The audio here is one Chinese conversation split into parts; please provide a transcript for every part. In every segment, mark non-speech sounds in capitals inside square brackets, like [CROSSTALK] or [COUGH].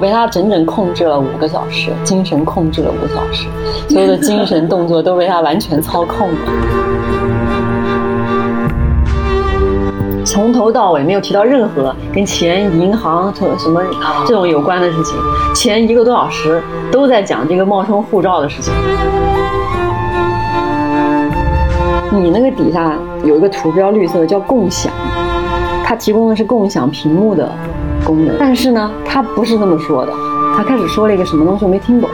被他整整控制了五个小时，精神控制了五个小时，所有的精神动作都被他完全操控了。[LAUGHS] 从头到尾没有提到任何跟钱、银行、什么这种有关的事情，前一个多小时都在讲这个冒充护照的事情。你那个底下有一个图标，绿色的叫共享，它提供的是共享屏幕的功能。但是呢，他不是这么说的，他开始说了一个什么东西我没听懂，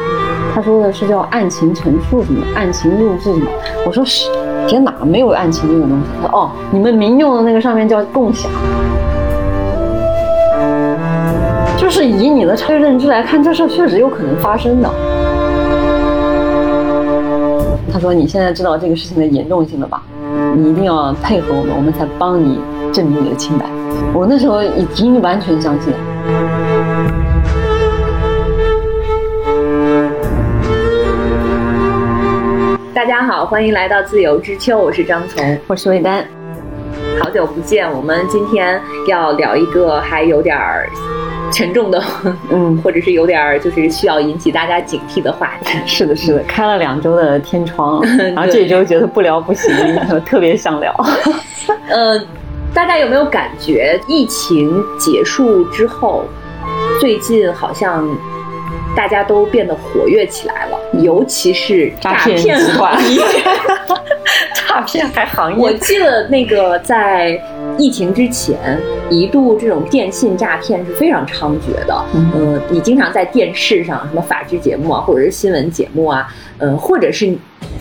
他说的是叫案情陈述什么，案情录制什么。我说是。这哪没有案情这个东西？他说哦，你们民用的那个上面叫共享，就是以你的超越认知来看，这事确实有可能发生的。他说：“你现在知道这个事情的严重性了吧？你一定要配合我们，我们才帮你证明你的清白。”我那时候已经完全相信。大家好，欢迎来到自由之秋，我是张从，我是魏丹，好久不见。我们今天要聊一个还有点儿沉重的，嗯，[LAUGHS] 或者是有点儿就是需要引起大家警惕的话题。是的，是的，开了两周的天窗，[LAUGHS] 然后这周觉得不聊不行，[LAUGHS] 特别想聊。呃，大家有没有感觉疫情结束之后，最近好像？大家都变得活跃起来了，尤其是诈骗行业。诈骗还行业？我记得那个在疫情之前，一度这种电信诈骗是非常猖獗的。嗯，你经常在电视上，什么法制节目啊，或者是新闻节目啊，嗯，或者是，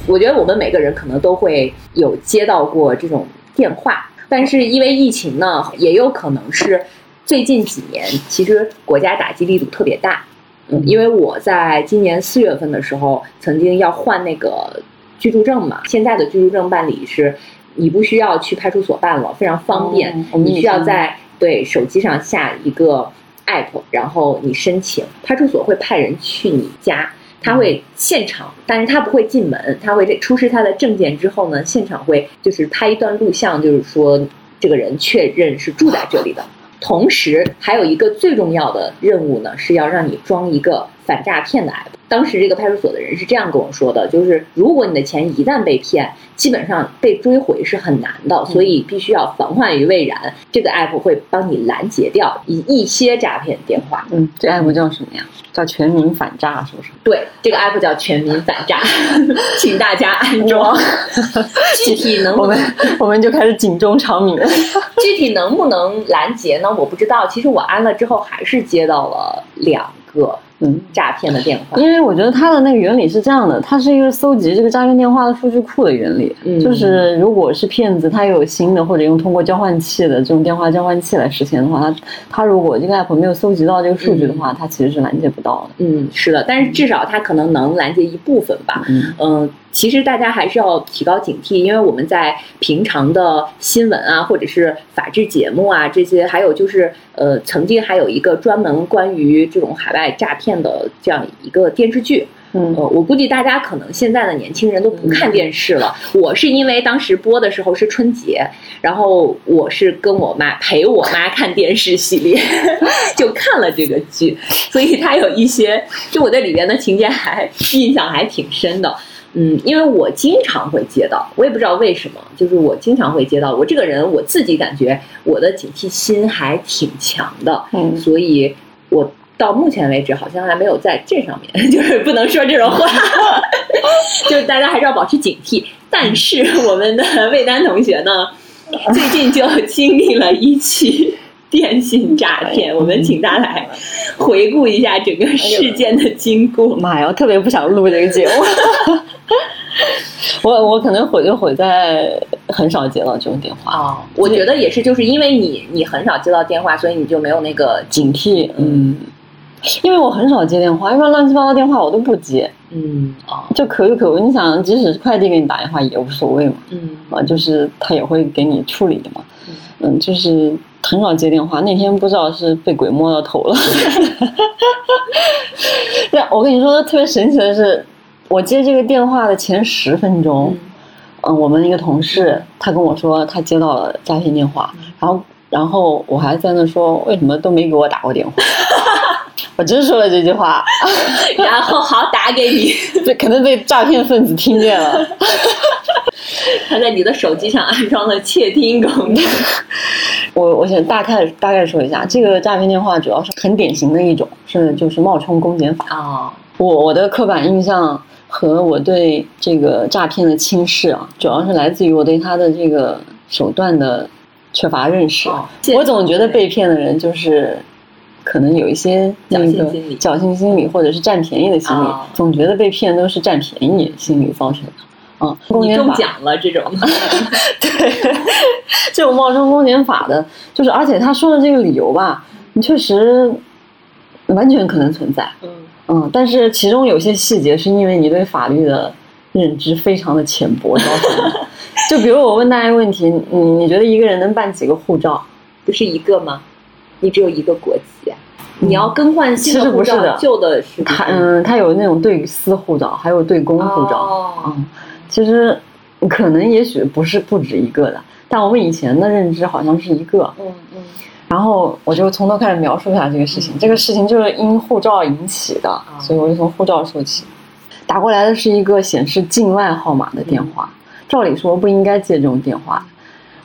我觉得我们每个人可能都会有接到过这种电话。但是因为疫情呢，也有可能是最近几年，其实国家打击力度特别大。嗯，因为我在今年四月份的时候，曾经要换那个居住证嘛。现在的居住证办理是，你不需要去派出所办了，非常方便。你需要在对手机上下一个 app，然后你申请，派出所会派人去你家，他会现场，但是他不会进门，他会出示他的证件之后呢，现场会就是拍一段录像，就是说这个人确认是住在这里的。同时，还有一个最重要的任务呢，是要让你装一个反诈骗的 app。当时这个派出所的人是这样跟我说的，就是如果你的钱一旦被骗，基本上被追回是很难的，所以必须要防患于未然。这个 app 会帮你拦截掉一一些诈骗电话。嗯，这 app 叫什么呀？叫全民反诈，是不是？对，这个 app 叫全民反诈，[LAUGHS] 请大家安装。具体能 [LAUGHS] 我们我们就开始警钟长鸣。[LAUGHS] 具体能不能拦截呢？我不知道。其实我安了之后，还是接到了两个。嗯，诈骗的电话，因为我觉得它的那个原理是这样的，它是一个搜集这个诈骗电话的数据库的原理。嗯，就是如果是骗子，他又有新的或者用通过交换器的这种电话交换器来实现的话，他他如果这个 app 没有搜集到这个数据的话，他其实是拦截不到的。嗯，是的，但是至少他可能能拦截一部分吧。嗯。其实大家还是要提高警惕，因为我们在平常的新闻啊，或者是法制节目啊这些，还有就是呃，曾经还有一个专门关于这种海外诈骗的这样一个电视剧。嗯，我估计大家可能现在的年轻人都不看 [LAUGHS] 电视了。我是因为当时播的时候是春节，然后我是跟我妈陪我妈看电视系列，[LAUGHS] 就看了这个剧，所以它有一些，就我在里边的情节还印象还挺深的。嗯，因为我经常会接到，我也不知道为什么，就是我经常会接到。我这个人我自己感觉我的警惕心还挺强的，嗯，所以我到目前为止好像还没有在这上面，[LAUGHS] 就是不能说这种话，[LAUGHS] 就是大家还是要保持警惕。但是我们的魏丹同学呢，最近就经历了一起。[LAUGHS] 电信诈骗，我们请他来回顾一下整个事件的经过。妈呀，我特别不想录这个节目。[LAUGHS] 我我可能毁就毁在很少接到这种电话啊。我觉得也是，就是因为你你很少接到电话，所以你就没有那个警惕。嗯，因为我很少接电话，一般乱七八糟电话我都不接。嗯啊，就可有可无。你想，即使是快递给你打电话也无所谓嘛。嗯啊，就是他也会给你处理的嘛。嗯，就是很少接电话。那天不知道是被鬼摸到头了。[LAUGHS] 对，我跟你说，特别神奇的是，我接这个电话的前十分钟，嗯，我们一个同事他跟我说他接到了诈骗电话，然后然后我还在那说为什么都没给我打过电话。[LAUGHS] 我真说了这句话，[LAUGHS] 然后好打给你，[LAUGHS] 这可能被诈骗分子听见了。他在你的手机上安装了窃听功能。我我想大概大概说一下，这个诈骗电话主要是很典型的一种，是就是冒充公检法。哦，我我的刻板印象和我对这个诈骗的轻视啊，主要是来自于我对他的这个手段的缺乏认识。哦我总觉得被骗的人就是可能有一些那个侥幸心理侥幸心理，或者是占便宜的心理，哦总觉得被骗都是占便宜心理造成的。嗯，公检法奖了这种。[LAUGHS] 对，这种冒充公检法的，就是而且他说的这个理由吧，你确实完全可能存在。嗯嗯，但是其中有些细节是因为你对法律的认知非常的浅薄造成的。就比如我问大家一个问题，你你觉得一个人能办几个护照？不是一个吗？你只有一个国籍，你要更换新的护照，不是的旧的他嗯，他有那种对私护照，还有对公护照。哦嗯，其实可能也许不是不止一个的，但我们以前的认知好像是一个。嗯嗯然后我就从头开始描述一下这个事情。这个事情就是因护照引起的，所以我就从护照说起。打过来的是一个显示境外号码的电话，照理说不应该接这种电话。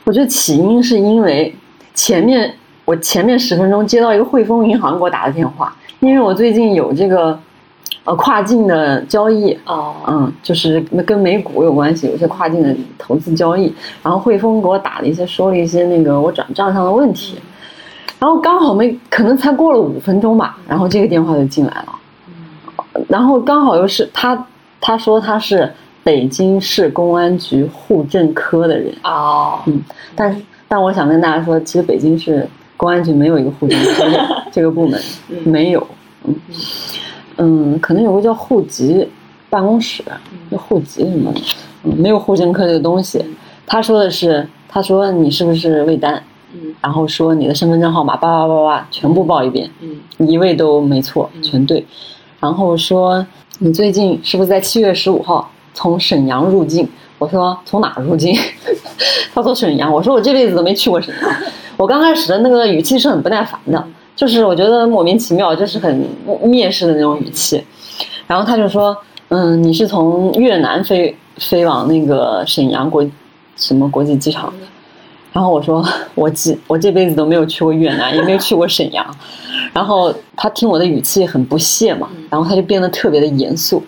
我觉得起因是因为前面我前面十分钟接到一个汇丰银行给我打的电话，因为我最近有这个呃跨境的交易，哦嗯，就是跟美股有关系，有些跨境的投资交易。然后汇丰给我打了一些，说了一些那个我转账上的问题。然后刚好没，可能才过了五分钟吧，然后这个电话就进来了。然后刚好又是他，他说他是北京市公安局户政科的人，哦，嗯但是但我想跟大家说，其实北京市公安局没有一个户政科的 [LAUGHS] 这个部门，没有，嗯。嗯，可能有个叫户籍办公室，叫户籍什么的，嗯，没有户政科这个东西。他说的是，他说你是不是魏丹，嗯然后说你的身份证号码叭叭叭叭全部报一遍，嗯一位都没错，嗯全对。然后说你最近是不是在七月十五号从沈阳入境？我说从哪入境？[LAUGHS] 他说沈阳。我说我这辈子都没去过沈阳。我刚开始的那个语气是很不耐烦的，就是我觉得莫名其妙，就是很蔑视的那种语气。然后他就说，嗯，你是从越南飞飞往那个沈阳国什么国际机场的？然后我说我这我这辈子都没有去过越南，也没有去过沈阳。然后他听我的语气很不屑嘛，然后他就变得特别的严肃。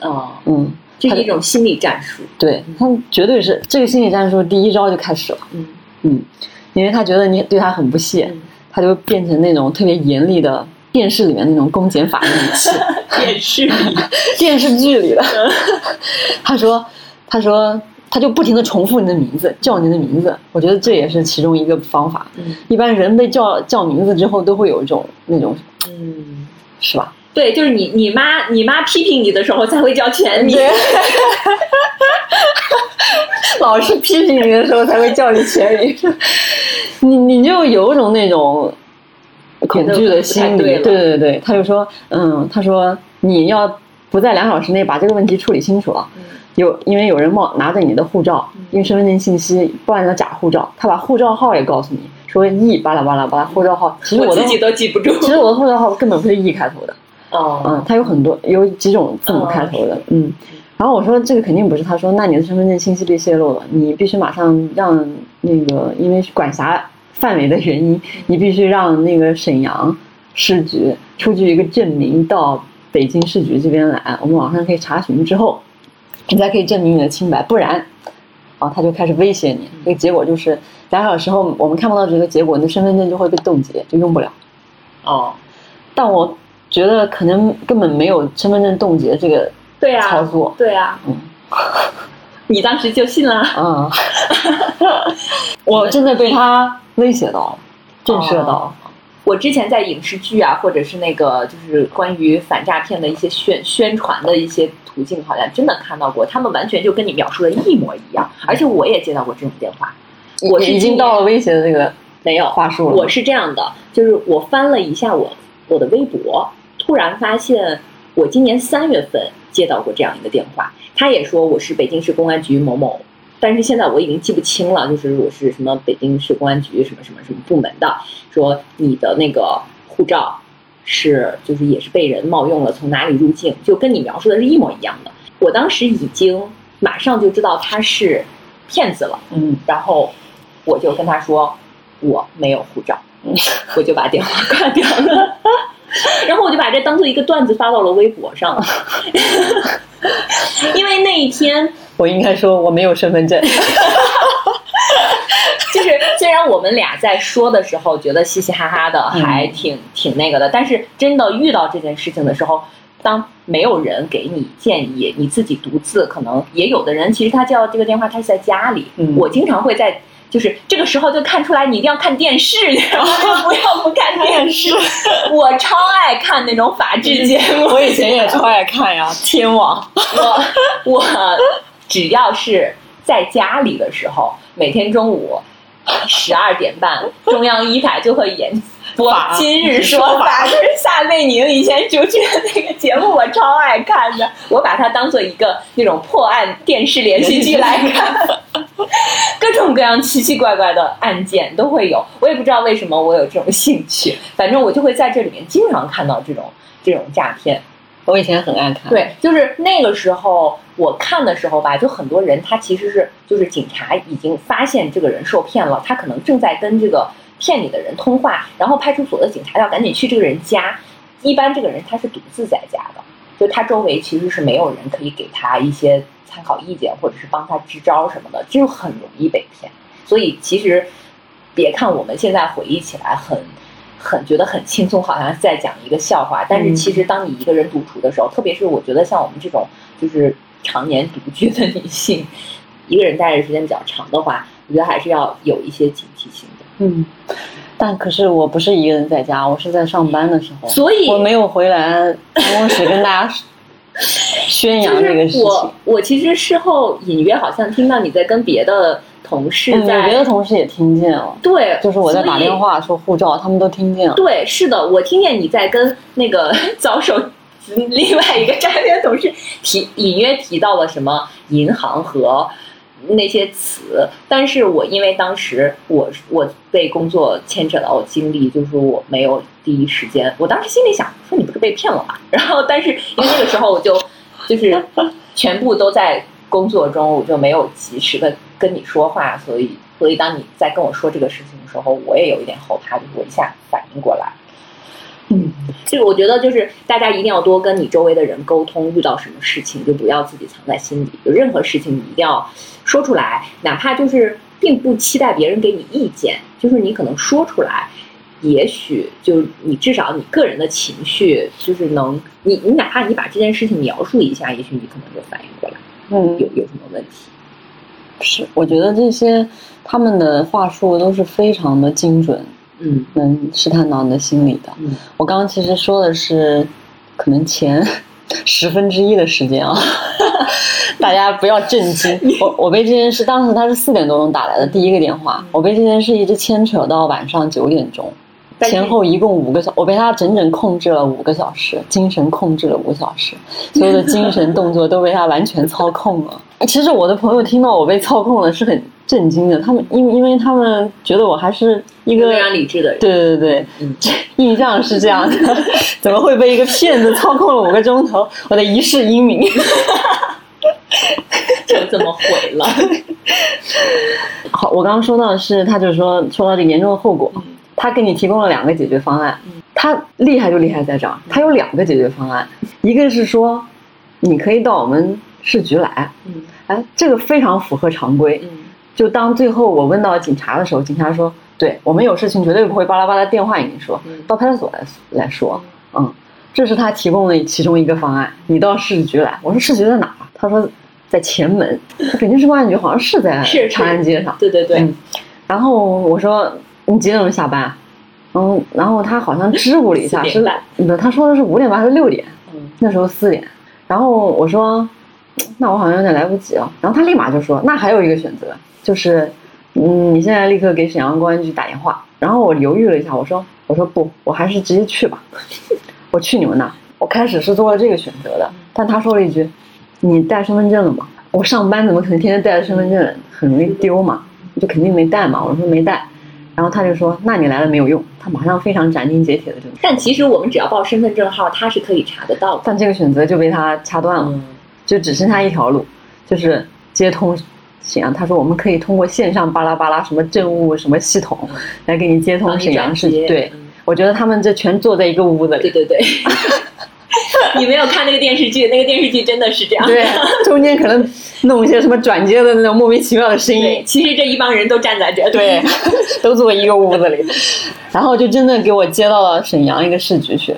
哦，嗯，这是一种心理战术。对他绝对是这个心理战术第一招就开始了。嗯嗯，因为他觉得你对他很不屑，嗯他就变成那种特别严厉的电视里面那种公检法的语气。[LAUGHS] 电视里，[LAUGHS] 电视剧里的。[LAUGHS] 他说，他说，他就不停的重复你的名字，叫你的名字。我觉得这也是其中一个方法。嗯一般人被叫叫名字之后，都会有一种那种，嗯，是吧？对，就是你你妈你妈批评你的时候才会叫全名。[LAUGHS] 老师批评你的时候才会叫你全名，你你就有一种那种恐惧的心理。对对对对，他就说，嗯，他说你要不在两小时内把这个问题处理清楚了。嗯有，因为有人冒拿着你的护照，因为身份证信息报案的假护照，他把护照号也告诉你，说 E 巴拉巴拉巴拉护照号，其实我自己都记不住。其实我的护照号根本不是 E 开头的，哦，嗯，它有很多有几种字母开头的，嗯。然后我说这个肯定不是，他说那你的身份证信息被泄露了，你必须马上让那个因为管辖范围的原因，你必须让那个沈阳市局出具一个证明到北京市局这边来，我们网上可以查询之后，你才可以证明你的清白，不然，啊，他就开始威胁你。这个结果就是两小时后我们看不到这个结果，你的身份证就会被冻结，就用不了。哦，但我觉得可能根本没有身份证冻结这个对呀，操作。对啊，嗯你当时就信了。嗯，[LAUGHS] 我真的被他威胁到了，震慑到了。我之前在影视剧啊，或者是那个就是关于反诈骗的一些宣宣传的一些途径，好像真的看到过，他们完全就跟你描述的一模一样。而且我也接到过这种电话，我是已经到了威胁的那个没有话术了。我是这样的，就是我翻了一下我我的微博，突然发现我今年三月份接到过这样一个电话，他也说我是北京市公安局某某，但是现在我已经记不清了，就是我是什么北京市公安局什么什么什么部门的，说你的那个护照是就是也是被人冒用了，从哪里入境，就跟你描述的是一模一样的。我当时已经马上就知道他是骗子了，嗯然后我就跟他说我没有护照，嗯我就把电话挂掉了。[LAUGHS] 然后我就把这当做一个段子发到了微博上，[LAUGHS] 因为那一天我应该说我没有身份证。[LAUGHS] 就是虽然我们俩在说的时候觉得嘻嘻哈哈的，嗯还挺挺那个的，但是真的遇到这件事情的时候，当没有人给你建议，你自己独自可能也有的人，其实他叫这个电话，他是在家里。嗯我经常会在。就是这个时候就看出来，你一定要看电视，你知道吗？[LAUGHS] 不要不看电视。我超爱看那种法制节目，我以前也超爱看呀，天网。我我只要是在家里的时候，每天中午十二点半，[LAUGHS] 中央一台就会演播《今日说法》，就是夏贝宁以前主持的那个节目，我超爱看的。我把它当做一个那种破案电视连续剧来看，[LAUGHS] 各种各样奇奇怪怪的案件都会有。我也不知道为什么我有这种兴趣，反正我就会在这里面经常看到这种这种诈骗。我以前很爱看。，对，就是那个时候我看的时候吧，就很多人他其实是就是警察已经发现这个人受骗了，他可能正在跟这个骗你的人通话，然后派出所的警察要赶紧去这个人家，一般这个人他是独自在家的，就他周围其实是没有人可以给他一些参考意见或者是帮他支招什么的，就很容易被骗。所以其实别看我们现在回忆起来很。很觉得很轻松，好像在讲一个笑话。但是嗯其实当你一个人独处的时候，特别是我觉得像我们这种就是常年独居的女性，一个人待着时间比较长的话，我觉得还是要有一些警惕性的。嗯，但可是我不是一个人在家，我是在上班的时候，所以我没有回来办公室跟大家宣扬这个事情 [LAUGHS] 我。我其实事后隐约好像听到你在跟别的同事在、别的同事也听见了，对，就是我在打电话说护照，他们都听见了。对，是的，我听见你在跟那个 [LAUGHS] 遭受 [LAUGHS] 另外一个诈骗同事提隐约提到了什么银行和那些词，但是我因为当时我我被工作牵扯到经历，就是我没有第一时间，我当时心里想说你不是被骗了吧？[LAUGHS] 然后但是因为那个时候我就就是全部都在工作中，我就没有及时的跟你说话，所以所以当你在跟我说这个事情的时候，我也有一点后怕，就是我一下反应过来。嗯，这个我觉得就是大家一定要多跟你周围的人沟通，遇到什么事情就不要自己藏在心里，有任何事情你一定要说出来，哪怕就是并不期待别人给你意见，就是你可能说出来。也许就你至少你个人的情绪就是能，你你哪怕你把这件事情描述一下，也许你可能就反应过来嗯有，有什么问题。是，我觉得这些他们的话术都是非常的精准，嗯能试探到你的心里的。嗯我刚刚其实说的是可能前 [LAUGHS] 十分之一的时间啊，[LAUGHS] 大家不要震惊。[LAUGHS] 我我被这件事，当时他是四点多钟打来的第一个电话，我被这件事一直牵扯到晚上九点钟。前后一共五个小，我被他整整控制了五个小时，精神控制了五个小时，所有的精神动作都被他完全操控了。[LAUGHS] 其实我的朋友听到我被操控了是很震惊的，他们因为因为他们觉得我还是一个非常理智的人。对对对，印象是这样的，[LAUGHS] 怎么会被一个骗子操控了五个钟头？我的一世英名。[LAUGHS] 就这么毁了。好，我刚刚说到的是，他就是说说到这个严重的后果，嗯他给你提供了两个解决方案嗯。他厉害就厉害在这儿，他有两个解决方案，一个是说你可以到我们市局来，嗯哎，这个非常符合常规。嗯就当最后我问到警察的时候，警察说：“对我们有事情绝对不会巴拉巴拉电话给你说，嗯到派出所来来说。”嗯，这是他提供的其中一个方案。你到市局来，我说市局在哪儿？他说在前门。他北京市公安局好像是在长安街上。对对对，嗯然后我说你几点钟下班？嗯，然后他好像支吾了一下，是点半不？他说的是五点半还是六点？嗯那时候四点。然后我说，那我好像有点来不及了。然后他立马就说，那还有一个选择，就是，嗯，你现在立刻给沈阳公安局打电话。然后我犹豫了一下，我说，我说不，我还是直接去吧，[LAUGHS] 我去你们那。我开始是做了这个选择的，但他说了一句，你带身份证了吗？我上班怎么可能天天带着身份证？很容易丢嘛，就肯定没带嘛。我说没带。然后他就说：“那你来了没有用。”他马上非常斩钉截铁的。但其实我们只要报身份证号，他是可以查得到的。但这个选择就被他掐断了，嗯，就只剩下一条路，就是接通沈阳。他说我们可以通过线上巴拉巴拉什么政务什么系统来给你接通沈阳市。对，嗯我觉得他们这全坐在一个屋子里。对对对。[LAUGHS] [LAUGHS] 你没有看那个电视剧？那个电视剧真的是这样。对，[LAUGHS] 中间可能弄一些什么转接的那种莫名其妙的声对，音，其实这一帮人都站在这里。对，[LAUGHS] 都坐一个屋子里，然后就真的给我接到了沈阳一个市局去，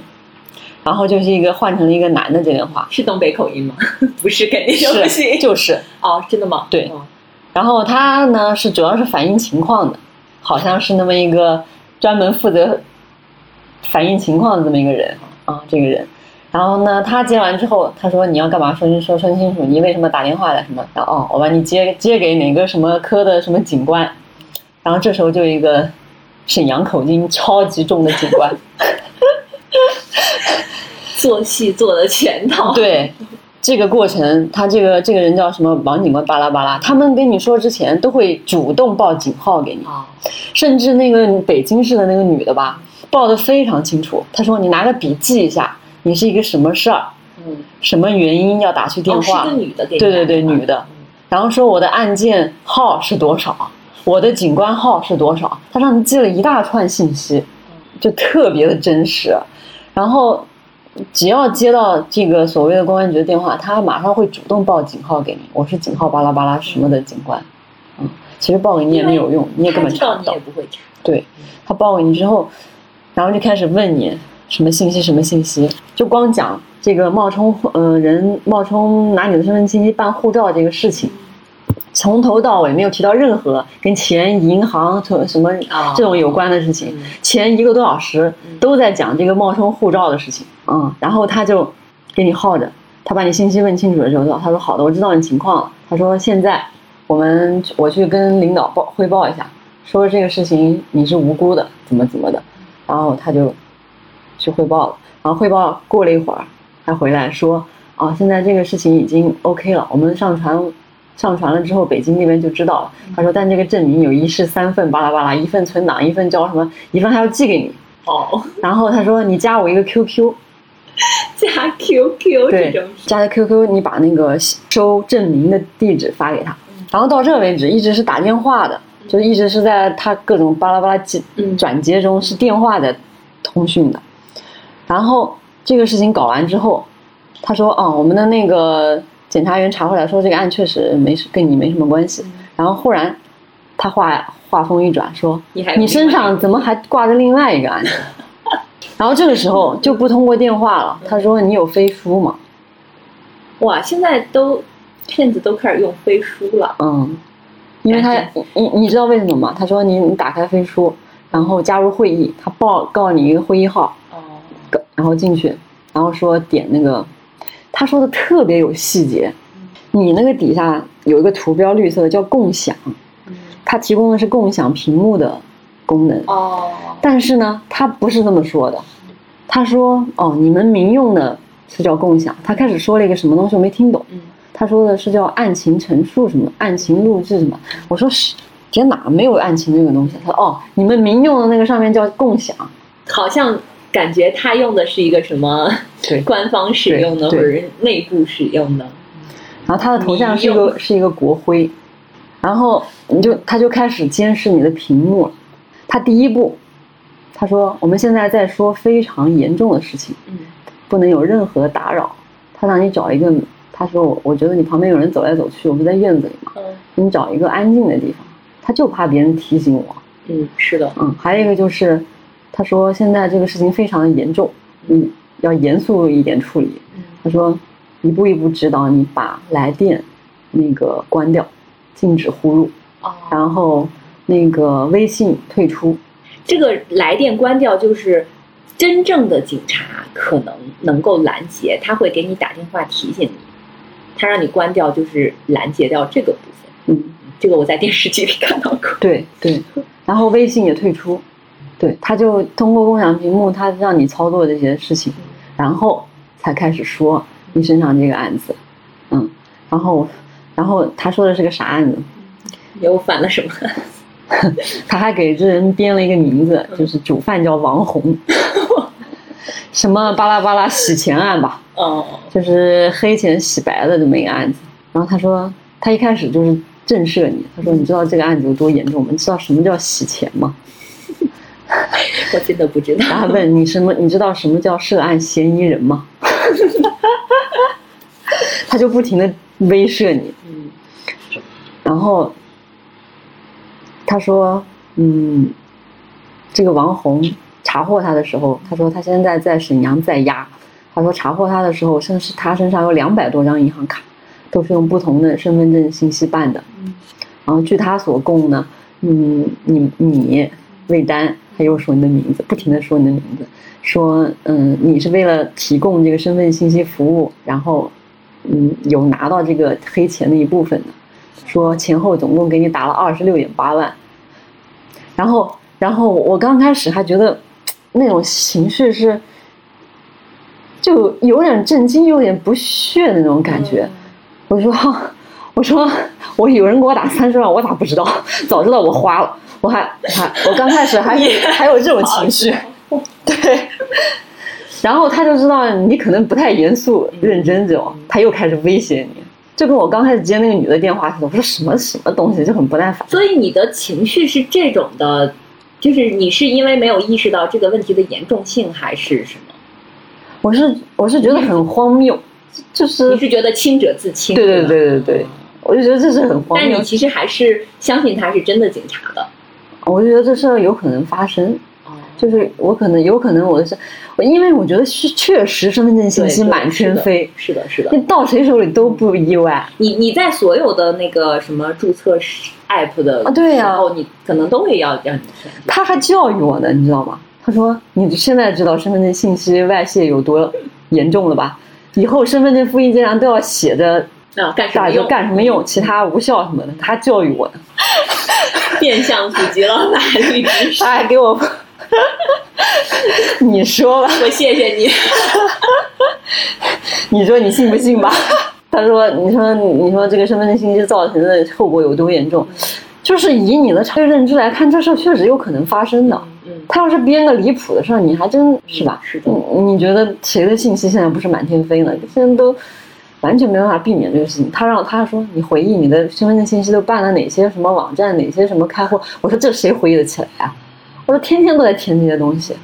然后就是一个换成了一个男的接电话，是东北口音吗？不是，肯定就不行。就是，哦，真的吗？对哦然后他呢是主要是反映情况的，好像是那么一个专门负责反映情况的这么一个人啊，这个人。然后呢，他接完之后，他说你要干嘛？说说说清楚，你为什么打电话来什么？然后哦，我把你接接给哪个什么科的什么警官。然后这时候就一个沈阳口音超级重的警官，[LAUGHS] 做戏做的全套。对，这个过程，他这个这个人叫什么王警官巴拉巴拉，他们跟你说之前都会主动报警号给你，哦，甚至那个北京市的那个女的吧，报的非常清楚。她说你拿个笔记一下，你是一个什么事儿，嗯，什么原因要打去电哦，话，是个女的给对对对女的。然后说我的案件号是多少，我的警官号是多少，他上面记了一大串信息，就特别的真实。然后只要接到这个所谓的公安局的电话，他马上会主动报警号给你，我是警号巴拉巴拉什么的警官。嗯，其实报给你也没有用，你也根本查不到。对，他报给你之后，然后就开始问你什么信息什么信息，就光讲这个冒充呃人冒充拿你的身份信息办护照这个事情，从头到尾没有提到任何跟钱、银行什什么哦这种有关的事情。嗯前一个多小时都在讲这个冒充护照的事情，嗯，然后他就给你耗着，他把你信息问清楚了之后，他说好的，我知道你情况了。他说现在我们我去跟领导报汇报一下，说这个事情你是无辜的，怎么怎么的，然后他就去汇报了，然后汇报过了一会儿，他回来说，啊，现在这个事情已经 OK 了，我们上传上传了之后，北京那边就知道了。他说，但这个证明有一式三份，巴拉巴拉，一份存档，一份交什么，一份还要寄给你。哦，[LAUGHS] 然后他说，你加我一个 QQ，加 QQ 这对种，加的 QQ，你把那个收证明的地址发给他。然后到这为止，一直是打电话的，就一直是在他各种巴拉巴拉接嗯转接中是电话的通讯的。然后这个事情搞完之后，他说：“哦，我们的那个检察员查回来说，这个案确实没事，跟你没什么关系。”然后忽然他话话锋一转说：“你还你身上怎么还挂着另外一个案子？” [LAUGHS] 然后这个时候就不通过电话了。他说：“你有飞书吗哇，现在都骗子都开始用飞书了？”。嗯，因为他你你你知道为什么吗？他说你你打开飞书，然后加入会议，他报告你一个会议号，哦，然后进去，然后说点那个，他说的特别有细节。你那个底下有一个图标绿色的叫共享，嗯它提供的是共享屏幕的功能，哦，但是呢，他不是这么说的。他说哦，你们民用的是叫共享，他开始说了一个什么东西我没听懂。嗯，他说的是叫案情陈述什么，案情录制什么。我说是，这哪没有案情这个东西？他说哦，你们民用的那个上面叫共享。好像感觉他用的是一个什么对官方使用的或者是内部使用的。然后他的头像是一个是一个国徽，然后你就他就开始监视你的屏幕了。他第一步，他说我们现在在说非常严重的事情，嗯不能有任何打扰。他让你找一个，他说我我觉得你旁边有人走来走去，我不在院子里嘛，嗯你找一个安静的地方。他就怕别人提醒我。嗯，是的，嗯，还有一个就是，他说现在这个事情非常的严重，嗯，要严肃一点处理。嗯他说一步一步指导你把来电那个关掉，禁止呼入，哦，然后那个微信退出。这个来电关掉就是真正的警察可能能够拦截，他会给你打电话提醒你，他让你关掉就是拦截掉这个部分。嗯，这个我在电视剧里看到过。对对，然后微信也退出，对，他就通过共享屏幕，他让你操作这些事情，然后才开始说你身上这个案子，嗯，然后然后他说的是个啥案子？又犯了什么？[LAUGHS] 他还给这人编了一个名字，就是主犯叫王红，[LAUGHS] 什么巴拉巴拉洗钱案吧，哦，就是黑钱洗白的这么一个案子。然后他说，他一开始就是震慑你，他说你知道这个案子有多严重吗？你知道什么叫洗钱吗？[LAUGHS] 我真的不知道。他问你什么？你知道什么叫涉案嫌疑人吗？[LAUGHS] 他就不停的威慑你，嗯然后他说，嗯，这个王红查获他的时候，他说他现在在沈阳在押。他说查获他的时候，甚至他身上有两百多张银行卡，都是用不同的身份证信息办的。嗯然后据他所供呢，嗯，你你魏丹，他又说你的名字，不停的说你的名字，说嗯，你是为了提供这个身份信息服务，然后嗯有拿到这个黑钱的一部分的，说前后总共给你打了二十六点八万，然后然后我刚开始还觉得那种情绪是，就有点震惊，有点不屑的那种感觉。我说，我说，我有人给我打三十万，我咋不知道？早知道我花了，我还还我刚开始还有还有这种情绪，对。然后他就知道你可能不太严肃认真这种，他又开始威胁你，就跟我刚开始接那个女的电话似的。我说什么什么东西，就很不耐烦。所以你的情绪是这种的，就是你是因为没有意识到这个问题的严重性，还是什么？我是我是觉得很荒谬，就是你是觉得清者自清？对对对对对，我就觉得这是很荒谬但你。其实还是相信他是真的警察的。我就觉得这事儿有可能发生，哦，就是我可能有可能我的是，因为我觉得是确实身份证信息满天飞，是的，是的。你到谁手里都不意外。你你在所有的那个什么注册 app 的啊对呀时候，你可能都会要让你填。他还教育我呢，你知道吗？他说：“你现在知道身份证信息外泄有多严重了吧？以后身份证复印件上都要写着啊，干什大就么用？干什么用，其他无效什么的。”他教育我呢，[LAUGHS] 变相普及了法律知识。他还 [LAUGHS] 给我，[LAUGHS] 你说吧，我谢谢你。你说你信不信吧？他说：“你说你说这个身份证信息造成的后果有多严重？就是以你的常识认知来看，这事儿确实有可能发生的。嗯，他要是编个离谱的事儿，你还真是吧？是的你你觉得谁的信息现在不是满天飞呢？现在都完全没办法避免这个事情。他让他说你回忆你的身份证信息都办了哪些什么网站，哪些什么开户？我说这谁回忆得起来啊？我说天天都在填这些东西。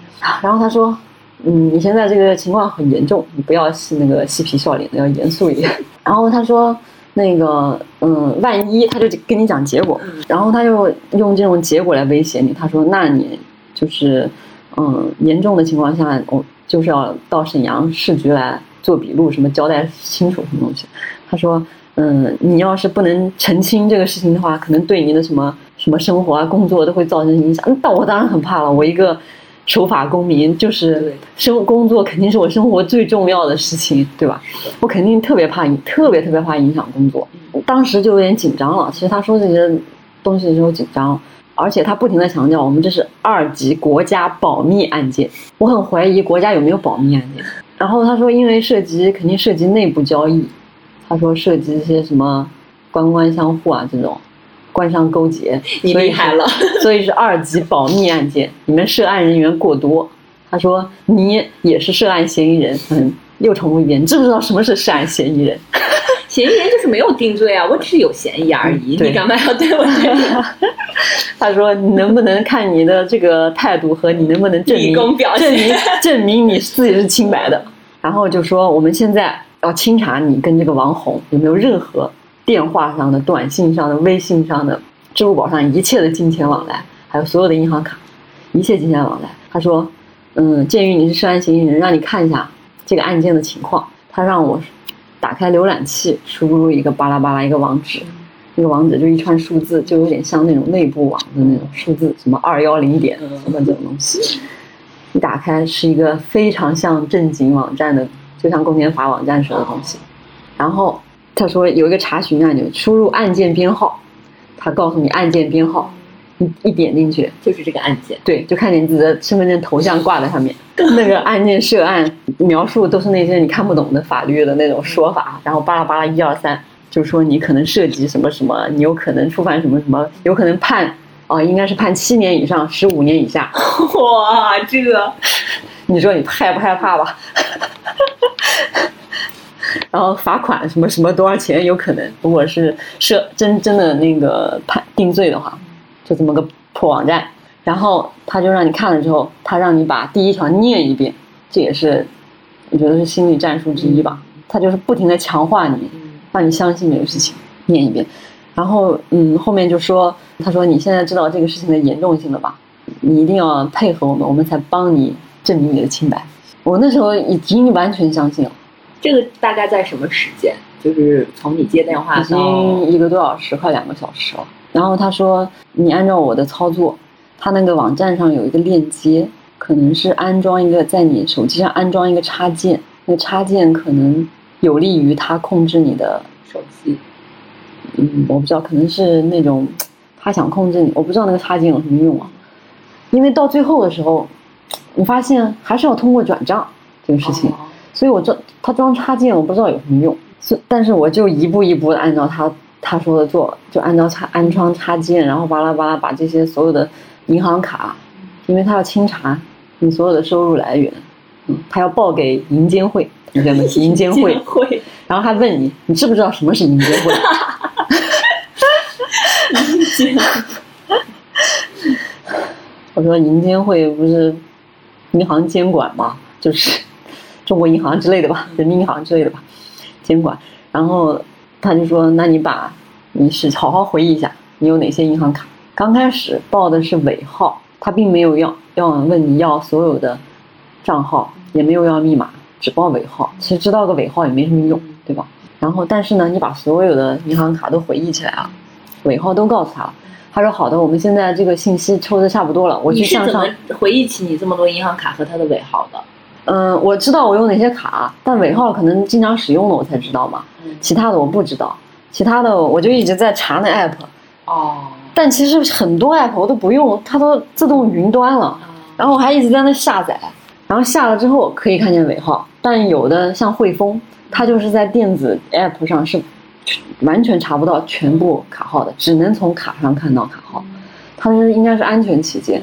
然后他说，嗯，你现在这个情况很严重，你不要嬉那个嬉皮笑脸的，要严肃一点。然后他说。那个，嗯，万一他就跟你讲结果，然后他又用这种结果来威胁你。他说：“那你就是，嗯，严重的情况下，我就是要到沈阳市局来做笔录，什么交代清楚什么东西。”他说：“嗯，你要是不能澄清这个事情的话，可能对你的什么什么生活啊、工作都会造成影响。嗯但我当然很怕了，我一个守法公民，就是对生工作肯定是我生活最重要的事情，对吧？我肯定特别怕影，特别特别怕影响工作。当时就有点紧张了。其实他说这些东西的时候紧张，而且他不停的强调我们这是二级国家保密案件。我很怀疑国家有没有保密案件。然后他说，因为涉及肯定涉及内部交易，他说涉及一些什么官官相护啊这种官商勾结，你厉害了，[LAUGHS] 所以是二级保密案件，你们涉案人员过多。他说你也是涉案嫌疑人，嗯，又重复一遍，你知不知道什么是涉案嫌疑人？[LAUGHS] 嫌疑人就是没有定罪啊，我只是有嫌疑而已。嗯你干嘛要对我这样 [LAUGHS] 他说：“你能不能看你的这个态度和你能不能证明表证明证明你自己是清白的？”然后就说：“我们现在要清查你跟这个王红有没有任何电话上的、短信上的、微信上的、支付宝上一切的金钱往来，还有所有的银行卡，一切金钱往来。”他说：“嗯，鉴于你是涉案嫌疑人，让你看一下这个案件的情况。”他让我打开浏览器，输入一个巴拉巴拉一个网址。那个网址就一串数字，就有点像那种内部网的那种数字，什么二幺零点什么这种东西。一打开是一个非常像正经网站的，就像公检法网站似的东西。然后他说有一个查询按钮，输入案件编号，他告诉你案件编号，一一点进去，就是这个案件。对，就看见你自己的身份证头像挂在上面，那个案件涉案描述都是那些你看不懂的法律的那种说法，然后巴拉巴拉一二三，就说你可能涉及什么什么，你有可能触犯什么什么，有可能判哦，应该是判七年以上十五年以下。[LAUGHS] 哇，这个你说你害不害怕吧？然后罚款什么什么多少钱有可能？如果是涉真真的那个判定罪的话，就这么个破网站。然后他就让你看了之后，他让你把第一条念一遍，这也是我觉得是心理战术之一吧。他就是不停的强化你，让你相信这个事情，念一遍。然后嗯，后面就说，他说你现在知道这个事情的严重性了吧？你一定要配合我们，我们才帮你证明你的清白。我那时候已经完全相信了。这个大概在什么时间？就是从你接电话已经一个多小时，快两个小时了。然后他说你按照我的操作。他那个网站上有一个链接，可能是安装一个在你手机上安装一个插件，那个插件可能有利于他控制你的手机。嗯，我不知道，可能是那种他想控制你，我不知道那个插件有什么用啊。因为到最后的时候，我发现还是要通过转账这个事情，所以我装他装插件，我不知道有什么用。是，但是我就一步一步的按照他他说的做，就按照插安装插件，然后巴拉巴拉把这些所有的。银行卡，因为他要清查你所有的收入来源，嗯，他要报给银监会，同学们，银监会，[LAUGHS] 然后他问你，你知不知道什么是银监会？银监，[LAUGHS] 我说银监会不是银行监管吗？就是中国银行之类的吧，人民银行之类的吧，监管。然后他就说，那你把你是好好回忆一下，你有哪些银行卡？刚开始报的是尾号，他并没有要要问你要所有的账号，也没有要密码，只报尾号。其实知道个尾号也没什么用，对吧？然后，但是呢，你把所有的银行卡都回忆起来了，尾号都告诉他了。他说：“好的，我们现在这个信息抽的差不多了，我去向上。”回忆起你这么多银行卡和他的尾号的？嗯，我知道我有哪些卡，但尾号可能经常使用的我才知道嘛。其他的我不知道，其他的我就一直在查那 app。哦。但其实很多 app 我都不用，它都自动云端了。然后我还一直在那下载，然后下了之后可以看见尾号。但有的像汇丰，它就是在电子 app 上是完全查不到全部卡号的，只能从卡上看到卡号。它是应该是安全起见，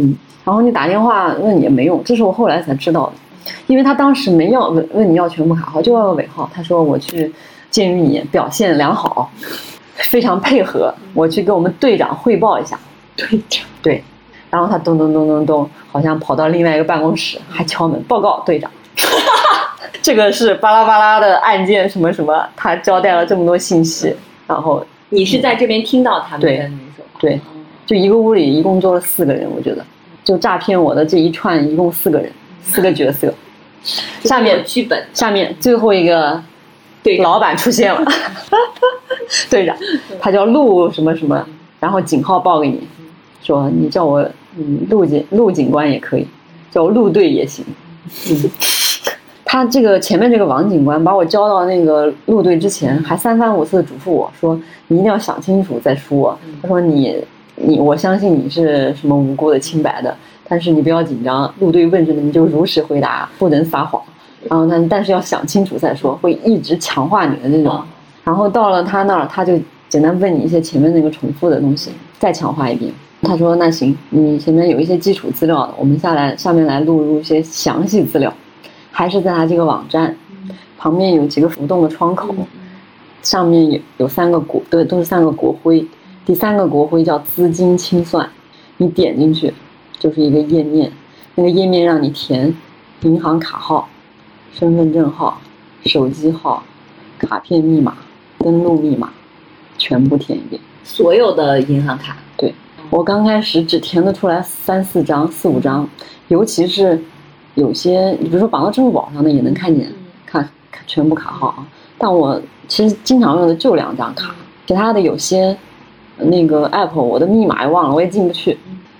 嗯。然后你打电话问也没用，这是我后来才知道的，因为他当时没要问问你要全部卡号，就要个尾号。他说我去，鉴于你表现良好。[LAUGHS] 非常配合，我去给我们队长汇报一下。队长，对，然后他咚咚咚咚咚，好像跑到另外一个办公室，还敲门报告队长。[LAUGHS] 这个是巴拉巴拉的案件，什么什么，他交代了这么多信息。然后你是在这边听到他们对对，就一个屋里一共坐了四个人，我觉得，就诈骗我的这一串一共四个人，四个角色。[LAUGHS] 下面剧本，下面最后一个对。老板出现了，[LAUGHS] 队长，他叫陆什么什么，然后警号报给你，说你叫我嗯陆警陆警官也可以，叫我陆队也行。[LAUGHS] 他这个前面这个王警官把我交到那个陆队之前，还三番五次嘱咐我说你一定要想清楚再说。他说你你我相信你是什么无辜的清白的，但是你不要紧张，陆队问什么你就如实回答，不能撒谎。然后他，但是要想清楚再说，会一直强化你的这种。然后到了他那儿，他就简单问你一些前面那个重复的东西，再强化一遍。他说：“那行，你前面有一些基础资料，我们下来下面来录入一些详细资料，还是在他这个网站旁边有几个浮动的窗口，上面有有三个国，对，都是三个国徽。第三个国徽叫资金清算，你点进去就是一个页面，那个页面让你填银行卡号。”身份证号、手机号、卡片密码、登录密码，全部填一遍。所有的银行卡，对我刚开始只填得出来三四张、四五张，尤其是有些，你比如说绑到支付宝上的也能看见，看全部卡号啊。但我其实经常用的就两张卡，其他的有些那个 app 我的密码也忘了，我也进不去。